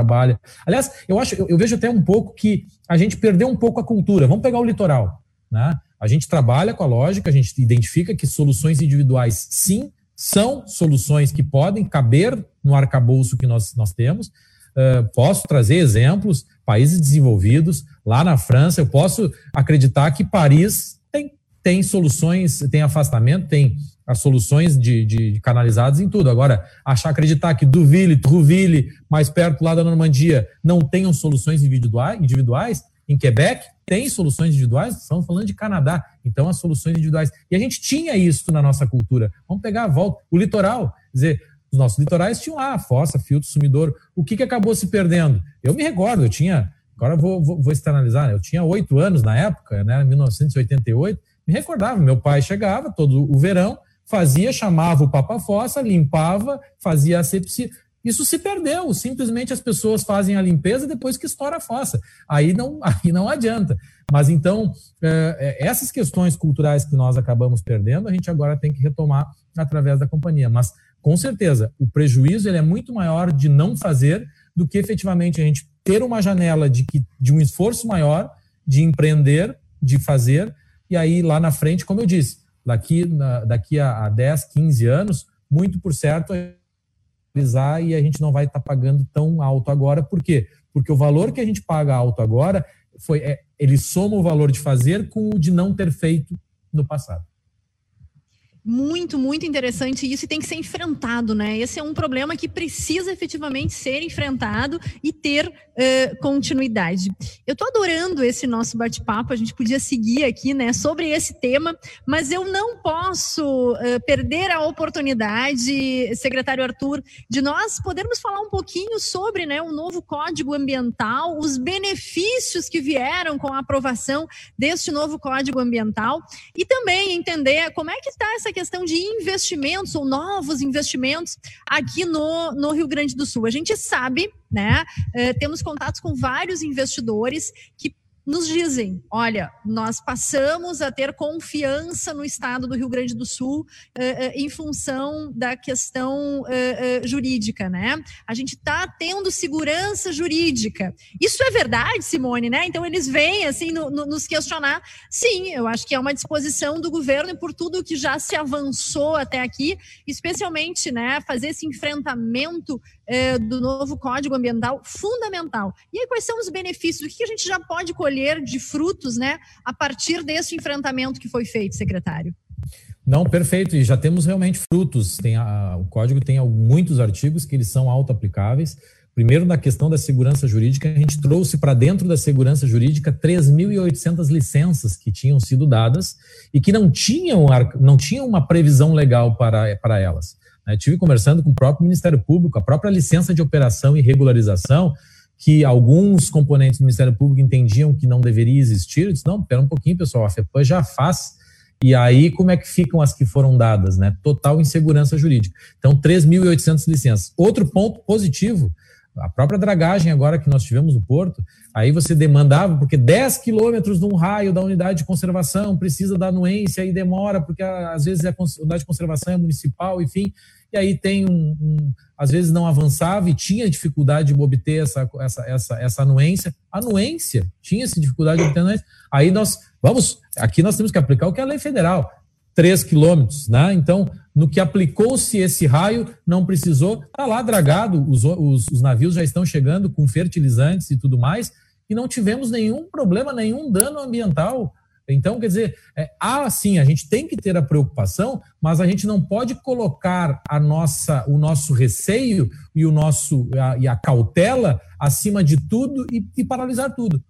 trabalha. Aliás, eu acho, eu, vejo até um pouco que a gente perdeu um pouco a cultura. Vamos pegar o litoral, né? A gente trabalha com a lógica, a gente identifica que soluções individuais, sim, são soluções que podem caber no arcabouço que nós, nós temos, Uh, posso trazer exemplos, países desenvolvidos, lá na França, eu posso acreditar que Paris tem, tem soluções, tem afastamento, tem as soluções de, de, de canalizadas em tudo. Agora, achar, acreditar que Duville, Trouville, mais perto lá da Normandia, não tenham soluções individuais, individuais em Quebec, tem soluções individuais, estamos falando de Canadá, então as soluções individuais. E a gente tinha isso na nossa cultura. Vamos pegar a volta. O litoral, dizer, os nossos litorais tinham lá fossa, filtro, sumidouro. O que, que acabou se perdendo? Eu me recordo, eu tinha, agora vou, vou, vou externalizar, né? eu tinha oito anos na época, né, 1988, me recordava, meu pai chegava todo o verão, fazia, chamava o Papa Fossa, limpava, fazia asepsia. Isso se perdeu, simplesmente as pessoas fazem a limpeza depois que estoura a fossa. Aí não, [LAUGHS] aí não adianta. Mas então, é, essas questões culturais que nós acabamos perdendo, a gente agora tem que retomar através da companhia. Mas com certeza, o prejuízo ele é muito maior de não fazer do que efetivamente a gente ter uma janela de, que, de um esforço maior de empreender, de fazer, e aí lá na frente, como eu disse, daqui, na, daqui a, a 10, 15 anos, muito por certo, e a gente não vai estar tá pagando tão alto agora. Por quê? Porque o valor que a gente paga alto agora foi é, ele soma o valor de fazer com o de não ter feito no passado muito, muito interessante isso e tem que ser enfrentado, né? Esse é um problema que precisa efetivamente ser enfrentado e ter uh, continuidade. Eu tô adorando esse nosso bate-papo, a gente podia seguir aqui, né, sobre esse tema, mas eu não posso uh, perder a oportunidade, secretário Arthur, de nós podermos falar um pouquinho sobre, né, o novo Código Ambiental, os benefícios que vieram com a aprovação deste novo Código Ambiental e também entender como é que está essa essa questão de investimentos ou novos investimentos aqui no, no Rio Grande do Sul. A gente sabe, né? Uh, temos contatos com vários investidores que nos dizem: olha, nós passamos a ter confiança no Estado do Rio Grande do Sul uh, uh, em função da questão uh, jurídica, né? A gente está tendo segurança jurídica. Isso é verdade, Simone, né? Então eles vêm assim no, no, nos questionar. Sim, eu acho que é uma disposição do governo e por tudo que já se avançou até aqui, especialmente, né, fazer esse enfrentamento do novo Código Ambiental fundamental. E aí, quais são os benefícios? O que a gente já pode colher de frutos, né, a partir desse enfrentamento que foi feito, secretário? Não, perfeito. E já temos realmente frutos. Tem a, o código tem muitos artigos que eles são auto-aplicáveis. Primeiro, na questão da segurança jurídica, a gente trouxe para dentro da segurança jurídica 3.800 licenças que tinham sido dadas e que não tinham, não tinham uma previsão legal para, para elas. Eu tive conversando com o próprio Ministério Público, a própria licença de operação e regularização, que alguns componentes do Ministério Público entendiam que não deveria existir. Eu disse, não, pera um pouquinho, pessoal, a FEPAM já faz. E aí, como é que ficam as que foram dadas? Né? Total insegurança jurídica. Então, 3.800 licenças. Outro ponto positivo, a própria dragagem agora que nós tivemos no Porto, aí você demandava, porque 10 quilômetros de um raio da unidade de conservação precisa da anuência e demora, porque às vezes a unidade de conservação é municipal, enfim e aí tem um, um, às vezes não avançava e tinha dificuldade de obter essa, essa, essa, essa anuência. Anuência, tinha essa dificuldade de obter anuência. Aí nós, vamos, aqui nós temos que aplicar o que é a lei federal, 3 quilômetros, né? Então, no que aplicou-se esse raio, não precisou, está lá dragado, os, os, os navios já estão chegando com fertilizantes e tudo mais, e não tivemos nenhum problema, nenhum dano ambiental. Então, quer dizer, é, há sim, a gente tem que ter a preocupação, mas a gente não pode colocar a nossa, o nosso receio e o nosso a, e a cautela acima de tudo e, e paralisar tudo.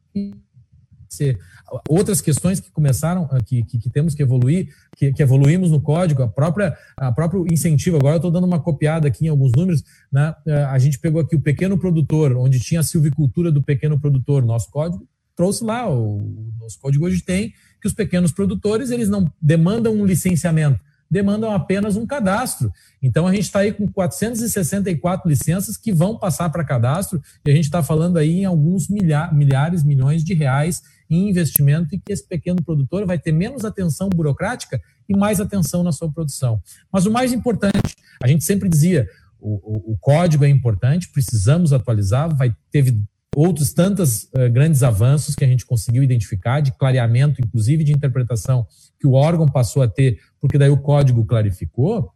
Outras questões que começaram, ah, que, que, que temos que evoluir, que, que, evoluímos no código, a própria a próprio incentivo, agora eu estou dando uma copiada aqui em alguns números, né? Ah, a gente pegou aqui o pequeno produtor, onde tinha a silvicultura do pequeno produtor, nosso código trouxe lá, o, o nosso código hoje tem que os pequenos produtores eles não demandam um licenciamento, demandam apenas um cadastro. Então a gente está aí com 464 licenças que vão passar para cadastro e a gente está falando aí em alguns milha milhares, milhões de reais em investimento e que esse pequeno produtor vai ter menos atenção burocrática e mais atenção na sua produção. Mas o mais importante, a gente sempre dizia, o, o, o código é importante, precisamos atualizar, vai teve outros tantos uh, grandes avanços que a gente conseguiu identificar, de clareamento, inclusive de interpretação, que o órgão passou a ter, porque daí o código clarificou.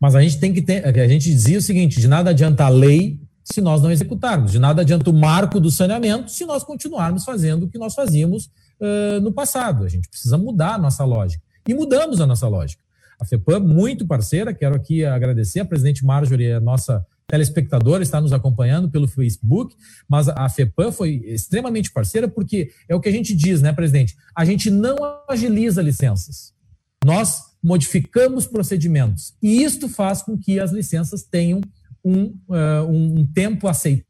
Mas a gente tem que ter, a gente dizia o seguinte: de nada adianta a lei se nós não executarmos, de nada adianta o marco do saneamento se nós continuarmos fazendo o que nós fazíamos uh, no passado. A gente precisa mudar a nossa lógica. E mudamos a nossa lógica. A FEPAM, muito parceira, quero aqui agradecer a presidente Marjorie, a nossa telespectador está nos acompanhando pelo Facebook, mas a FEPAM foi extremamente parceira porque é o que a gente diz, né, presidente? A gente não agiliza licenças. Nós modificamos procedimentos. E isto faz com que as licenças tenham um, uh, um tempo aceitável,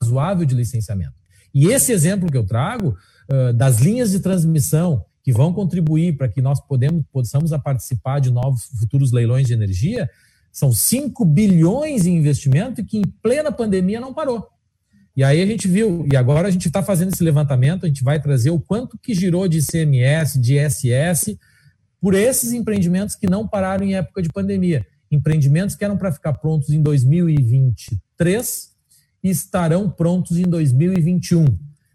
razoável de licenciamento. E esse exemplo que eu trago uh, das linhas de transmissão que vão contribuir para que nós podemos, possamos participar de novos futuros leilões de energia, são 5 bilhões em investimento que em plena pandemia não parou. E aí a gente viu, e agora a gente está fazendo esse levantamento, a gente vai trazer o quanto que girou de ICMS, de ISS, por esses empreendimentos que não pararam em época de pandemia. Empreendimentos que eram para ficar prontos em 2023 e estarão prontos em 2021.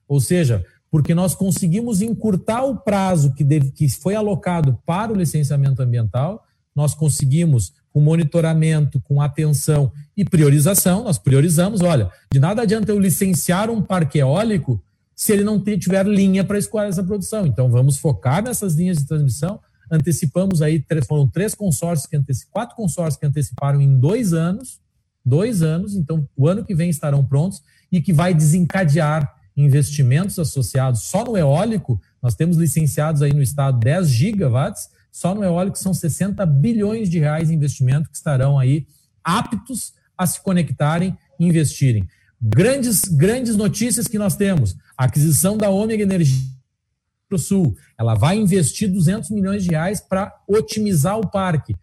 Ou seja, porque nós conseguimos encurtar o prazo que, deve, que foi alocado para o licenciamento ambiental, nós conseguimos com monitoramento, com atenção e priorização, nós priorizamos. Olha, de nada adianta eu licenciar um parque eólico se ele não tiver linha para escoar essa produção. Então, vamos focar nessas linhas de transmissão. Antecipamos aí, foram três consórcios, que anteci, quatro consórcios que anteciparam em dois anos, dois anos, então o ano que vem estarão prontos e que vai desencadear investimentos associados só no eólico. Nós temos licenciados aí no estado 10 gigawatts só no eólico são 60 bilhões de reais em investimento que estarão aí aptos a se conectarem e investirem. Grandes, grandes notícias que nós temos. A aquisição da Ômega Energia para o Sul. Ela vai investir 200 milhões de reais para otimizar o parque.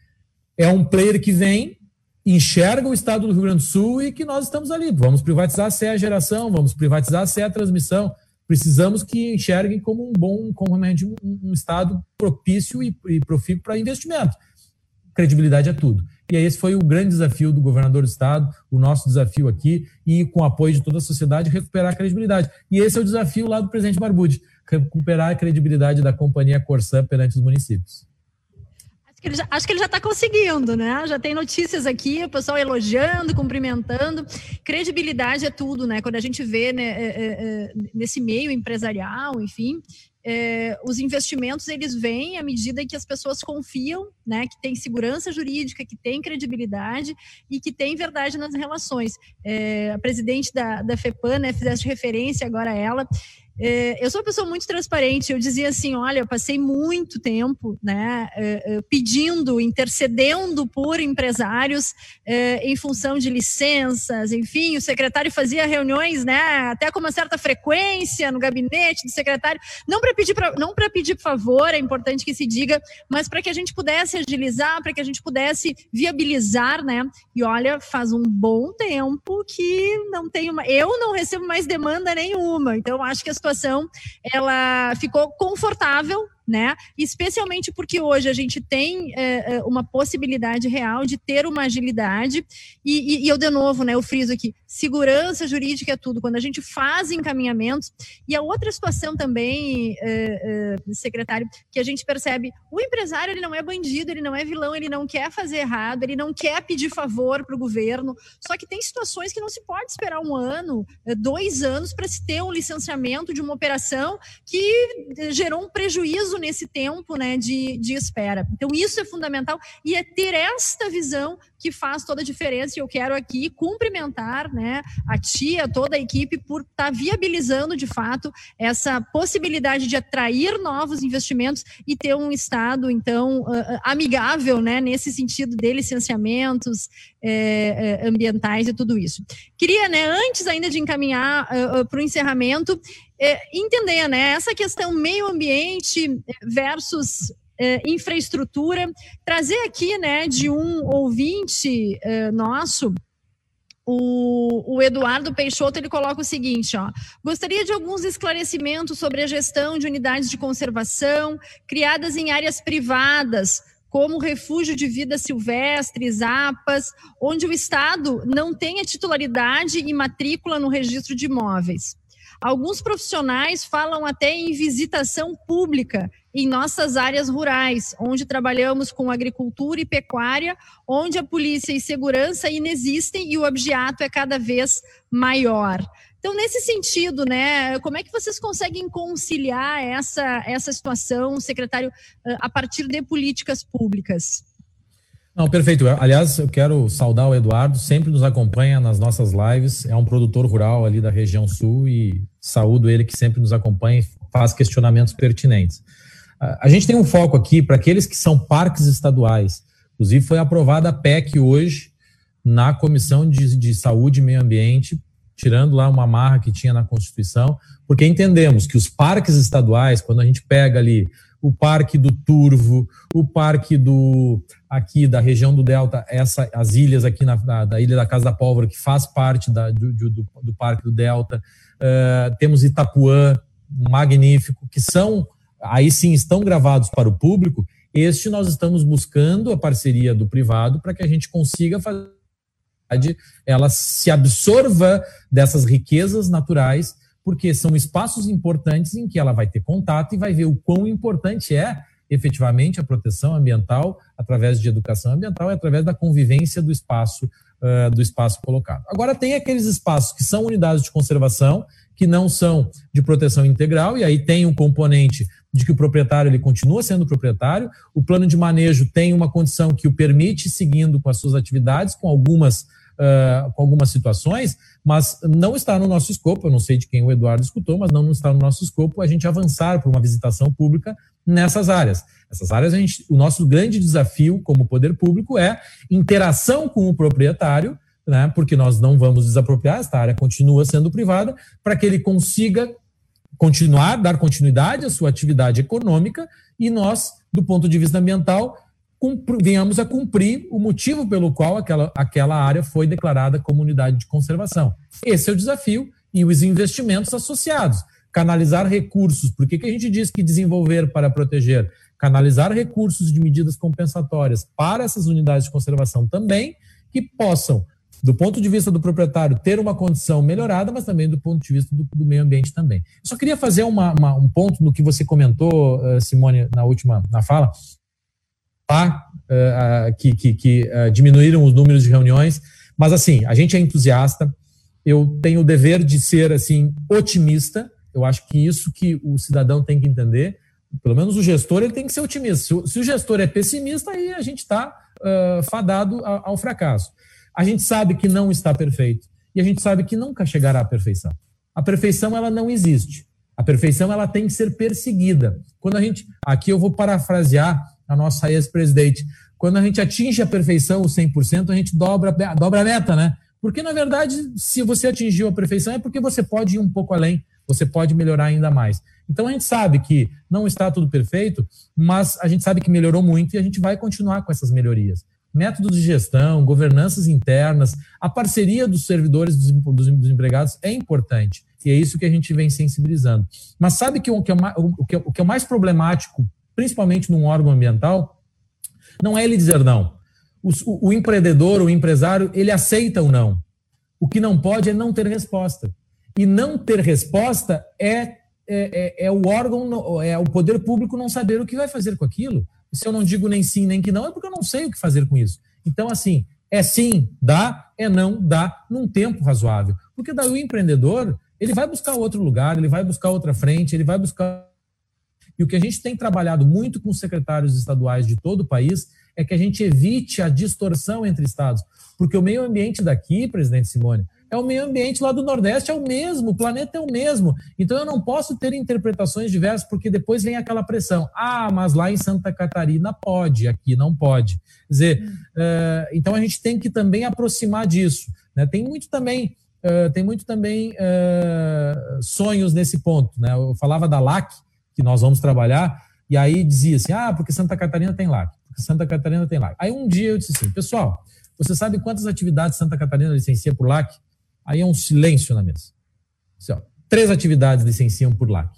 É um player que vem, enxerga o estado do Rio Grande do Sul e que nós estamos ali. Vamos privatizar a CE a geração, vamos privatizar a CE a transmissão. precisamos que enxerguem como um bom, como um, um Estado propício e, e profícuo para investimento. Credibilidade é tudo. E esse foi o grande desafio do governador do Estado, o nosso desafio aqui, e com o apoio de toda a sociedade, recuperar a credibilidade. E esse é o desafio lá do presidente Barbude, recuperar a credibilidade da companhia Corsã perante os municípios. Acho que ele já, está conseguindo, né? Já tem notícias aqui, o pessoal elogiando, cumprimentando. Credibilidade é tudo, né? Quando a gente vê né, é, é, é nesse meio empresarial, enfim, é, os investimentos eles vêm à medida que as pessoas confiam, né, que tem segurança jurídica, que tem credibilidade e que tem verdade nas relações. É, a presidente da, da FEPAN, né, fizeste referência agora a ela, eu sou uma pessoa muito transparente. Eu dizia assim: olha, eu passei muito tempo né, é, é, pedindo, intercedendo por empresários em função de licenças, enfim, o secretário fazia reuniões né, até com uma certa frequência no gabinete do secretário, não para pedir, pra, pedir favor, é importante que se diga, mas para que a gente pudesse agilizar, para que a gente pudesse viabilizar, né? E olha, faz um bom tempo que não tenho, eu não recebo mais demanda nenhuma, então acho que a situação ela ficou confortável né? Especialmente porque hoje a gente tem é, é, uma possibilidade real de ter uma agilidade e, e, e, eu de novo, né? Eu friso aqui, segurança jurídica é tudo. Quando a gente faz encaminhamentos e a outra situação também, é, é, secretário, que a gente percebe, o empresário ele não é bandido, ele não é vilão, ele não quer fazer errado, ele não quer pedir favor para o governo. Só que tem situações que não se pode esperar um ano, é, dois anos para se ter um licenciamento de uma operação que gerou um prejuízo nesse tempo né, de, de espera. Então, isso é fundamental e é ter esta visão que faz toda a diferença. E eu quero aqui cumprimentar né, a tia, toda a equipe, por estar tá viabilizando de fato essa possibilidade de atrair novos investimentos e ter um Estado, então, uh, amigável né, nesse sentido de licenciamentos é, ambientais e tudo isso. Queria, né, antes ainda de encaminhar uh, uh, para o encerramento, é, entender né, essa questão meio ambiente versus é, infraestrutura, trazer aqui né, de um ouvinte é, nosso. O, o, Eduardo Peixoto ele coloca o seguinte: ó, gostaria de alguns esclarecimentos sobre a gestão de unidades de conservação criadas em áreas privadas, como refúgio de vida silvestre, APAS, onde o Estado não tem a titularidade e matrícula no registro de imóveis. Alguns profissionais falam até em visitação pública em nossas áreas rurais, onde trabalhamos com agricultura e pecuária, onde a polícia e segurança inexistem e o objeto é cada vez maior. Então, nesse sentido, né, como é que vocês conseguem conciliar essa, essa situação, secretário, a partir de políticas públicas? Não, perfeito. Aliás, eu quero saudar o Eduardo, sempre nos acompanha nas nossas lives. É um produtor rural ali da região sul e saúdo ele que sempre nos acompanha e faz questionamentos pertinentes. A gente tem um foco aqui para aqueles que são parques estaduais. Inclusive, foi aprovada a PEC hoje na Comissão de, de Saúde e Meio Ambiente, tirando lá uma marra que tinha na Constituição, porque entendemos que os parques estaduais, quando a gente pega ali o Parque do Turvo, o Parque do aqui da região do Delta, essa, as ilhas aqui na, na da Ilha da Casa da Pólvora, que faz parte da, do, do, do, Parque do Delta, uh, temos Itapuã, magnífico, que são, aí sim, estão gravados para o público. Este nós estamos buscando a parceria do privado para que a gente consiga fazer ela se absorva dessas riquezas naturais porque são espaços importantes em que ela vai ter contato e vai ver o quão importante é efetivamente a proteção ambiental através de educação ambiental e através da convivência do espaço uh, do espaço colocado. Agora tem aqueles espaços que são unidades de conservação que não são de proteção integral e aí tem um componente de que o proprietário ele continua sendo proprietário, o plano de manejo tem uma condição que o permite seguindo com as suas atividades, com algumas uh, com algumas situações, mas não está no nosso escopo, eu não sei de quem o Eduardo escutou, mas não está no nosso escopo a gente avançar para uma visitação pública nessas áreas. Essas áreas, a gente, o nosso grande desafio como poder público é interação com o proprietário, né, porque nós não vamos desapropriar, esta área continua sendo privada, para que ele consiga continuar, dar continuidade à sua atividade econômica e nós, do ponto de vista ambiental, venhamos a cumprir o motivo pelo qual aquela, aquela área foi declarada como unidade de conservação. Esse é o desafio e os investimentos associados. canalizar recursos. Por que, que a gente diz que desenvolver para proteger? Canalizar recursos de medidas compensatórias para essas unidades de conservação também, que possam, do ponto de vista do proprietário, ter uma condição melhorada, mas também do ponto de vista do, do meio ambiente também. Eu só queria fazer uma, uma, um ponto no que você comentou, eh, Simone, na última na fala, tá? Uh, que, que, que uh, diminuíram os números de reuniões, mas assim, a gente é entusiasta, eu tenho o dever de ser assim otimista, eu acho que isso que o cidadão tem que entender, pelo menos o gestor ele tem que ser otimista. Se o, se o gestor é pessimista, aí a gente está uh, fadado ao fracasso. A gente sabe que não está perfeito e a gente sabe que nunca chegará à perfeição. A perfeição ela não existe. A perfeição ela tem que ser perseguida. Quando a gente, aqui eu vou parafrasear a nossa ex-presidente, quando a gente atinge a perfeição, o 100%, a gente dobra, dobra a meta, né? Porque, na verdade, se você atingiu a perfeição, é porque você pode ir um pouco além, você pode melhorar ainda mais. Então, a gente sabe que não está tudo perfeito, mas a gente sabe que melhorou muito e a gente vai continuar com essas melhorias. Métodos de gestão, governanças internas, a parceria dos servidores, dos, dos empregados é importante. E é isso que a gente vem sensibilizando. Mas sabe que o que é, o que é, o que é mais problemático, principalmente num órgão ambiental, não é ele dizer não o, o, empreendedor, o empresário, ele aceita ou não. O que não pode é não ter resposta. E não ter resposta é, é, é, é o órgão, é o poder público não saber o que vai fazer com aquilo. Se eu não digo nem sim, nem que não, é porque eu não sei o que fazer com isso. Então, assim, é sim, dá, é não, dá, num tempo razoável. Porque daí o empreendedor, ele vai buscar outro lugar, ele vai buscar outra frente, ele vai buscar. E o que a gente tem trabalhado muito com os secretários estaduais de todo o país é que a gente evite a distorção entre estados. Porque o meio ambiente daqui, presidente Simone, é o meio ambiente lá do Nordeste, é o mesmo, o planeta é o mesmo. Então eu não posso ter interpretações diversas, porque depois vem aquela pressão. Ah, mas lá em Santa Catarina pode, aqui não pode. Quer dizer, uh, então a gente tem que também aproximar disso. Né? Tem muito também. Uh, tem muito também uh, sonhos nesse ponto. Né? Eu falava da LAC, que nós vamos trabalhar, e aí dizia assim: ah, porque Santa Catarina tem LAC. Santa Catarina tem LAC. Aí um dia eu disse assim, pessoal, você sabe quantas atividades Santa Catarina licencia por LAC? Aí é um silêncio na mesa. Assim, ó, três atividades licenciam por LAC.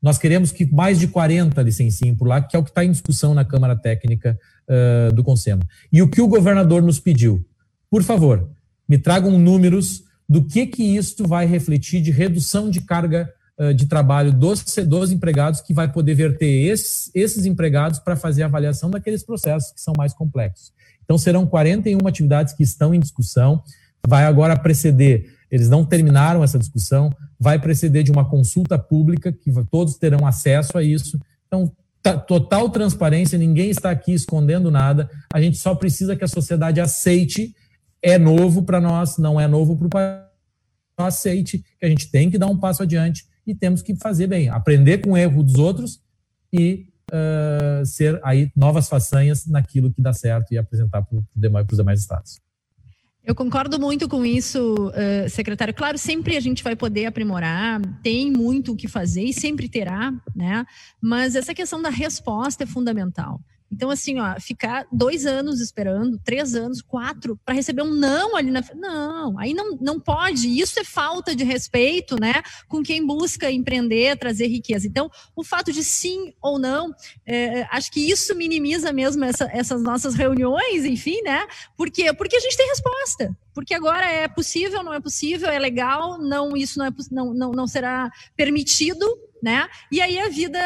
Nós queremos que mais de 40 licenciem por LAC, que é o que está em discussão na Câmara Técnica uh, do Conselho. E o que o governador nos pediu? Por favor, me tragam números do que, que isto vai refletir de redução de carga de trabalho dos, dos empregados que vai poder verter esses, esses empregados para fazer a avaliação daqueles processos que são mais complexos. Então, serão 41 atividades que estão em discussão. Vai agora preceder, eles não terminaram essa discussão, vai preceder de uma consulta pública, que todos terão acesso a isso. Então, total transparência, ninguém está aqui escondendo nada, a gente só precisa que a sociedade aceite. É novo para nós, não é novo para o país. Aceite que a gente tem que dar um passo adiante e temos que fazer bem, aprender com o erro dos outros e uh, ser aí novas façanhas naquilo que dá certo e apresentar para os demais, demais estados. Eu concordo muito com isso, uh, secretário. Claro, sempre a gente vai poder aprimorar, tem muito o que fazer e sempre terá, né? Mas essa questão da resposta é fundamental. Então, assim, ó, ficar dois anos esperando, três anos, quatro, para receber um não ali na Não, aí não, não pode. Isso é falta de respeito, né? Com quem busca empreender, trazer riqueza. Então, o fato de sim ou não, é, acho que isso minimiza mesmo essa, essas nossas reuniões, enfim, né? Porque, porque a gente tem resposta. Porque agora é possível, não é possível, é legal, não, isso não, é, não, não, não será permitido né? E aí a vida,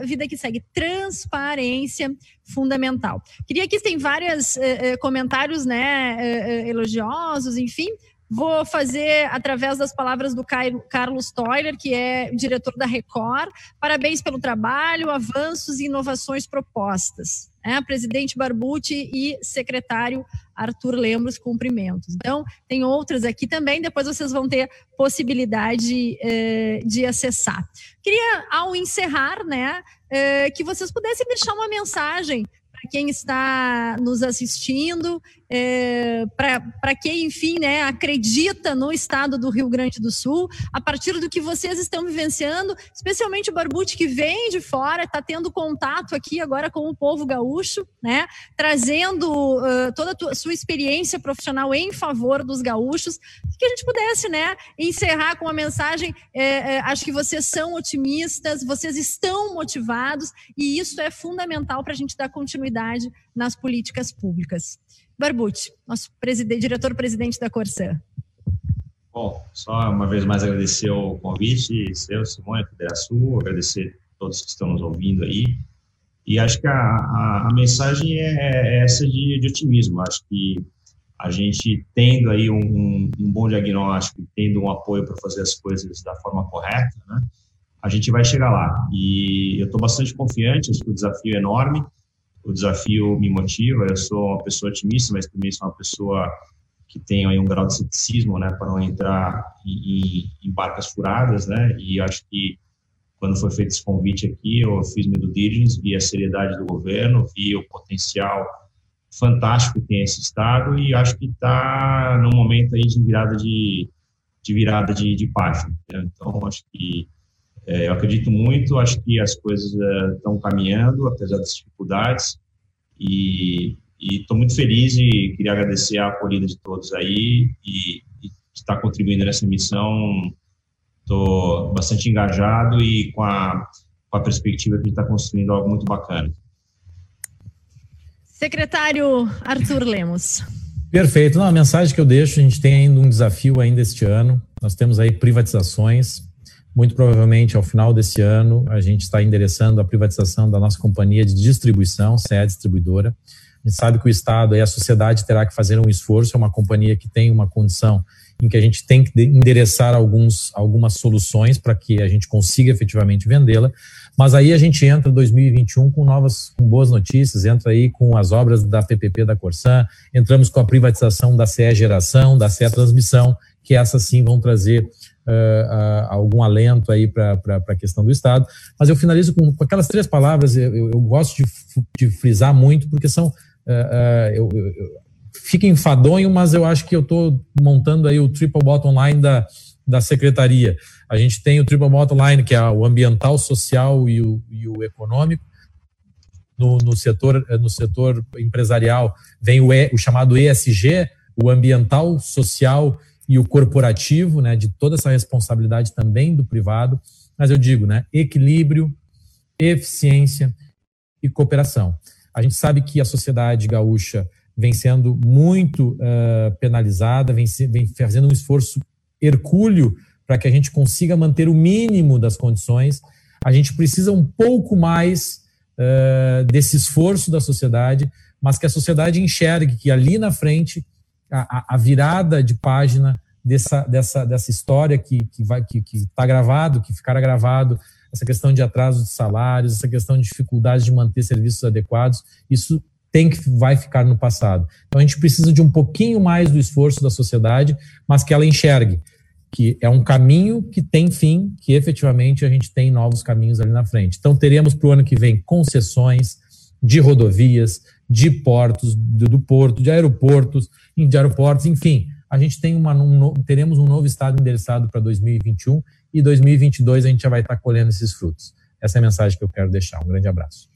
a vida que segue, transparência fundamental. Queria que tem vários eh, eh, comentários, né, eh, elogiosos, enfim. Vou fazer através das palavras do Carlos Toiler, que é diretor da Record. Parabéns pelo trabalho, avanços e inovações propostas né, presidente Barbucci e secretário Arthur Lemos, cumprimentos. Então, tem outras aqui também, depois vocês vão ter possibilidade eh, de acessar. Queria, ao encerrar, né, eh, que vocês pudessem deixar uma mensagem para quem está nos assistindo é, para quem, enfim, né, acredita no estado do Rio Grande do Sul, a partir do que vocês estão vivenciando, especialmente o Barbuti que vem de fora, está tendo contato aqui agora com o povo gaúcho, né, trazendo uh, toda a sua experiência profissional em favor dos gaúchos, que a gente pudesse, né, encerrar com uma mensagem, é, é, acho que vocês são otimistas, vocês estão motivados e isso é fundamental para a gente dar continuidade nas políticas públicas. Barbucci, nosso diretor-presidente da Corsã. Bom, só uma vez mais agradecer o convite, seu, Simone, Federação, agradecer a todos que estão nos ouvindo aí. E acho que a, a, a mensagem é, é essa de, de, otimismo. Acho que a gente tendo aí um, um bom diagnóstico, tendo um apoio para fazer as coisas da forma correta, né, a gente vai chegar lá. E eu estou bastante confiante, acho que o desafio é enorme, o desafio me motiva, eu sou uma pessoa otimista, mas também sou uma pessoa que tem aí um grau de ceticismo, né, para não entrar em, em, barcas furadas, né, e acho que quando foi feito esse convite aqui, eu fiz meu due diligence, vi a seriedade do governo, vi o potencial fantástico que tem esse estado e acho que está num momento aí de virada de, de virada de, de página. Então, acho que é, eu acredito muito, acho que as coisas estão é, caminhando, apesar das dificuldades, e estou muito feliz e queria agradecer a acolhida de todos aí e, e estar contribuindo nessa missão. Estou bastante engajado e com a, com a perspectiva de estar construindo algo muito bacana. Secretário Arthur Lemos. Perfeito. Não, a mensagem que eu deixo, a gente tem ainda um desafio ainda este ano. Nós temos aí privatizações, muito provavelmente, ao final desse ano, a gente está endereçando a privatização da nossa companhia de distribuição, CE Distribuidora. A gente sabe que o Estado e a sociedade terá que fazer um esforço, é uma companhia que tem uma condição em que a gente tem que endereçar alguns, algumas soluções para que a gente consiga efetivamente vendê-la. Mas aí a gente entra em 2021 com novas, com boas notícias, entra aí com as obras da PPP da Corsan, entramos com a privatização da CE Geração, da CE Transmissão, que essas sim vão trazer uh, algum alento aí para a questão do Estado. Mas eu finalizo com, com aquelas três palavras, eu, eu, gosto de, de, frisar muito, porque são. Uh, eu, fica enfadonho, mas eu acho que eu estou montando aí o triple bottom line da, da secretaria. A gente tem o triple bottom line, que é o ambiental, social e o, e o econômico. No, no, setor, no setor empresarial vem o, e, o chamado ESG, o ambiental, social e o corporativo, né, de toda essa responsabilidade também do privado, mas eu digo, né, equilíbrio, eficiência e cooperação. A gente sabe que a sociedade gaúcha vem sendo muito uh, penalizada, vem, se, vem fazendo um esforço hercúleo para que a gente consiga manter o mínimo das condições. A gente precisa um pouco mais uh, desse esforço da sociedade, mas que a sociedade enxergue que ali na frente a, a virada de página dessa, dessa, dessa história que que vai que está gravado, que ficará gravado, essa questão de atraso de salários, essa questão de dificuldade de manter serviços adequados, isso tem que vai ficar no passado. Então a gente precisa de um pouquinho mais do esforço da sociedade, mas que ela enxergue que é um caminho que tem fim, que efetivamente a gente tem novos caminhos ali na frente. Então teremos para o ano que vem concessões de rodovias, de portos, do, do porto, de aeroportos, de aeroportos, enfim. A gente tem uma, um, teremos um novo estado endereçado para 2021 e 2022 a gente já vai estar colhendo esses frutos. Essa é a mensagem que eu quero deixar. Um grande abraço.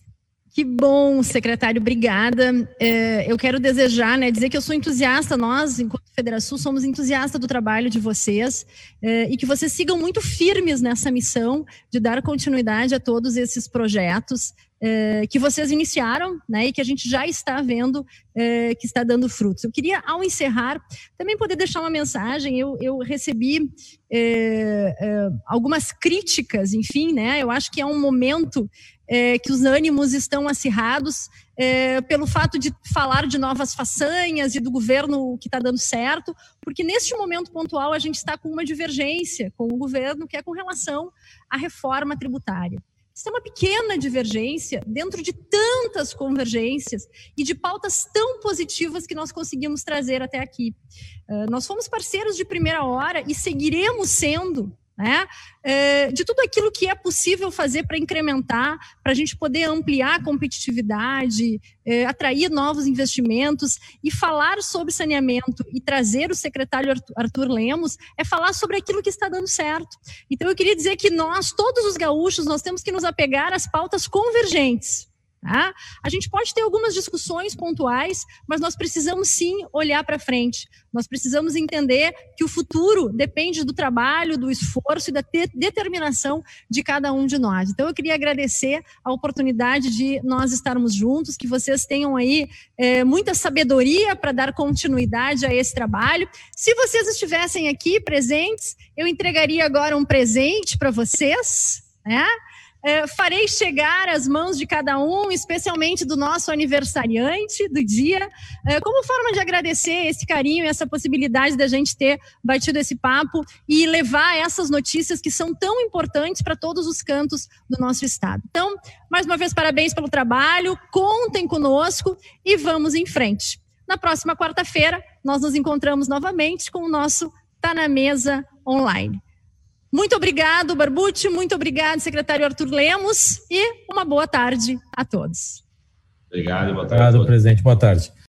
Que bom, secretário, obrigada. É, eu quero desejar, né, dizer que eu sou entusiasta, nós, enquanto Federação, somos entusiastas do trabalho de vocês é, e que vocês sigam muito firmes nessa missão de dar continuidade a todos esses projetos é, que vocês iniciaram, né, e que a gente já está vendo é, que está dando frutos. Eu queria, ao encerrar, também poder deixar uma mensagem. Eu, eu recebi é algumas críticas, enfim, né, eu acho que é um momento que os ânimos estão acirrados pelo fato de falar de novas façanhas e do governo que está dando certo, porque neste momento pontual a gente está com uma divergência com o governo, que é com relação à reforma tributária. Isso é uma pequena divergência dentro de tantas convergências e de pautas tão positivas que nós conseguimos trazer até aqui. Uh, nós fomos parceiros de primeira hora e seguiremos sendo né? É, de tudo aquilo que é possível fazer para incrementar, para a gente poder ampliar a competitividade, é, atrair novos investimentos e falar sobre saneamento e trazer o secretário Arthur Lemos é falar sobre aquilo que está dando certo. Então eu queria dizer que nós, todos os gaúchos, nós temos que nos apegar às pautas convergentes. Tá? A gente pode ter algumas discussões pontuais, mas nós precisamos sim olhar para frente. Nós precisamos entender que o futuro depende do trabalho, do esforço e da determinação de cada um de nós. Então, eu queria agradecer a oportunidade de nós estarmos juntos, que vocês tenham aí é, muita sabedoria para dar continuidade a esse trabalho. Se vocês estivessem aqui presentes, eu entregaria agora um presente para vocês. Né? É, farei chegar às mãos de cada um, especialmente do nosso aniversariante do dia, é, como forma de agradecer esse carinho e essa possibilidade da gente ter batido esse papo e levar essas notícias que são tão importantes para todos os cantos do nosso estado. Então, mais uma vez, parabéns pelo trabalho, contem conosco e vamos em frente. Na próxima quarta-feira, nós nos encontramos novamente com o nosso Tá na Mesa online. Muito obrigado, Barbucci, muito obrigado, secretário Arthur Lemos, e uma boa tarde a todos. Obrigado, boa tarde. Obrigado, presidente. Boa tarde.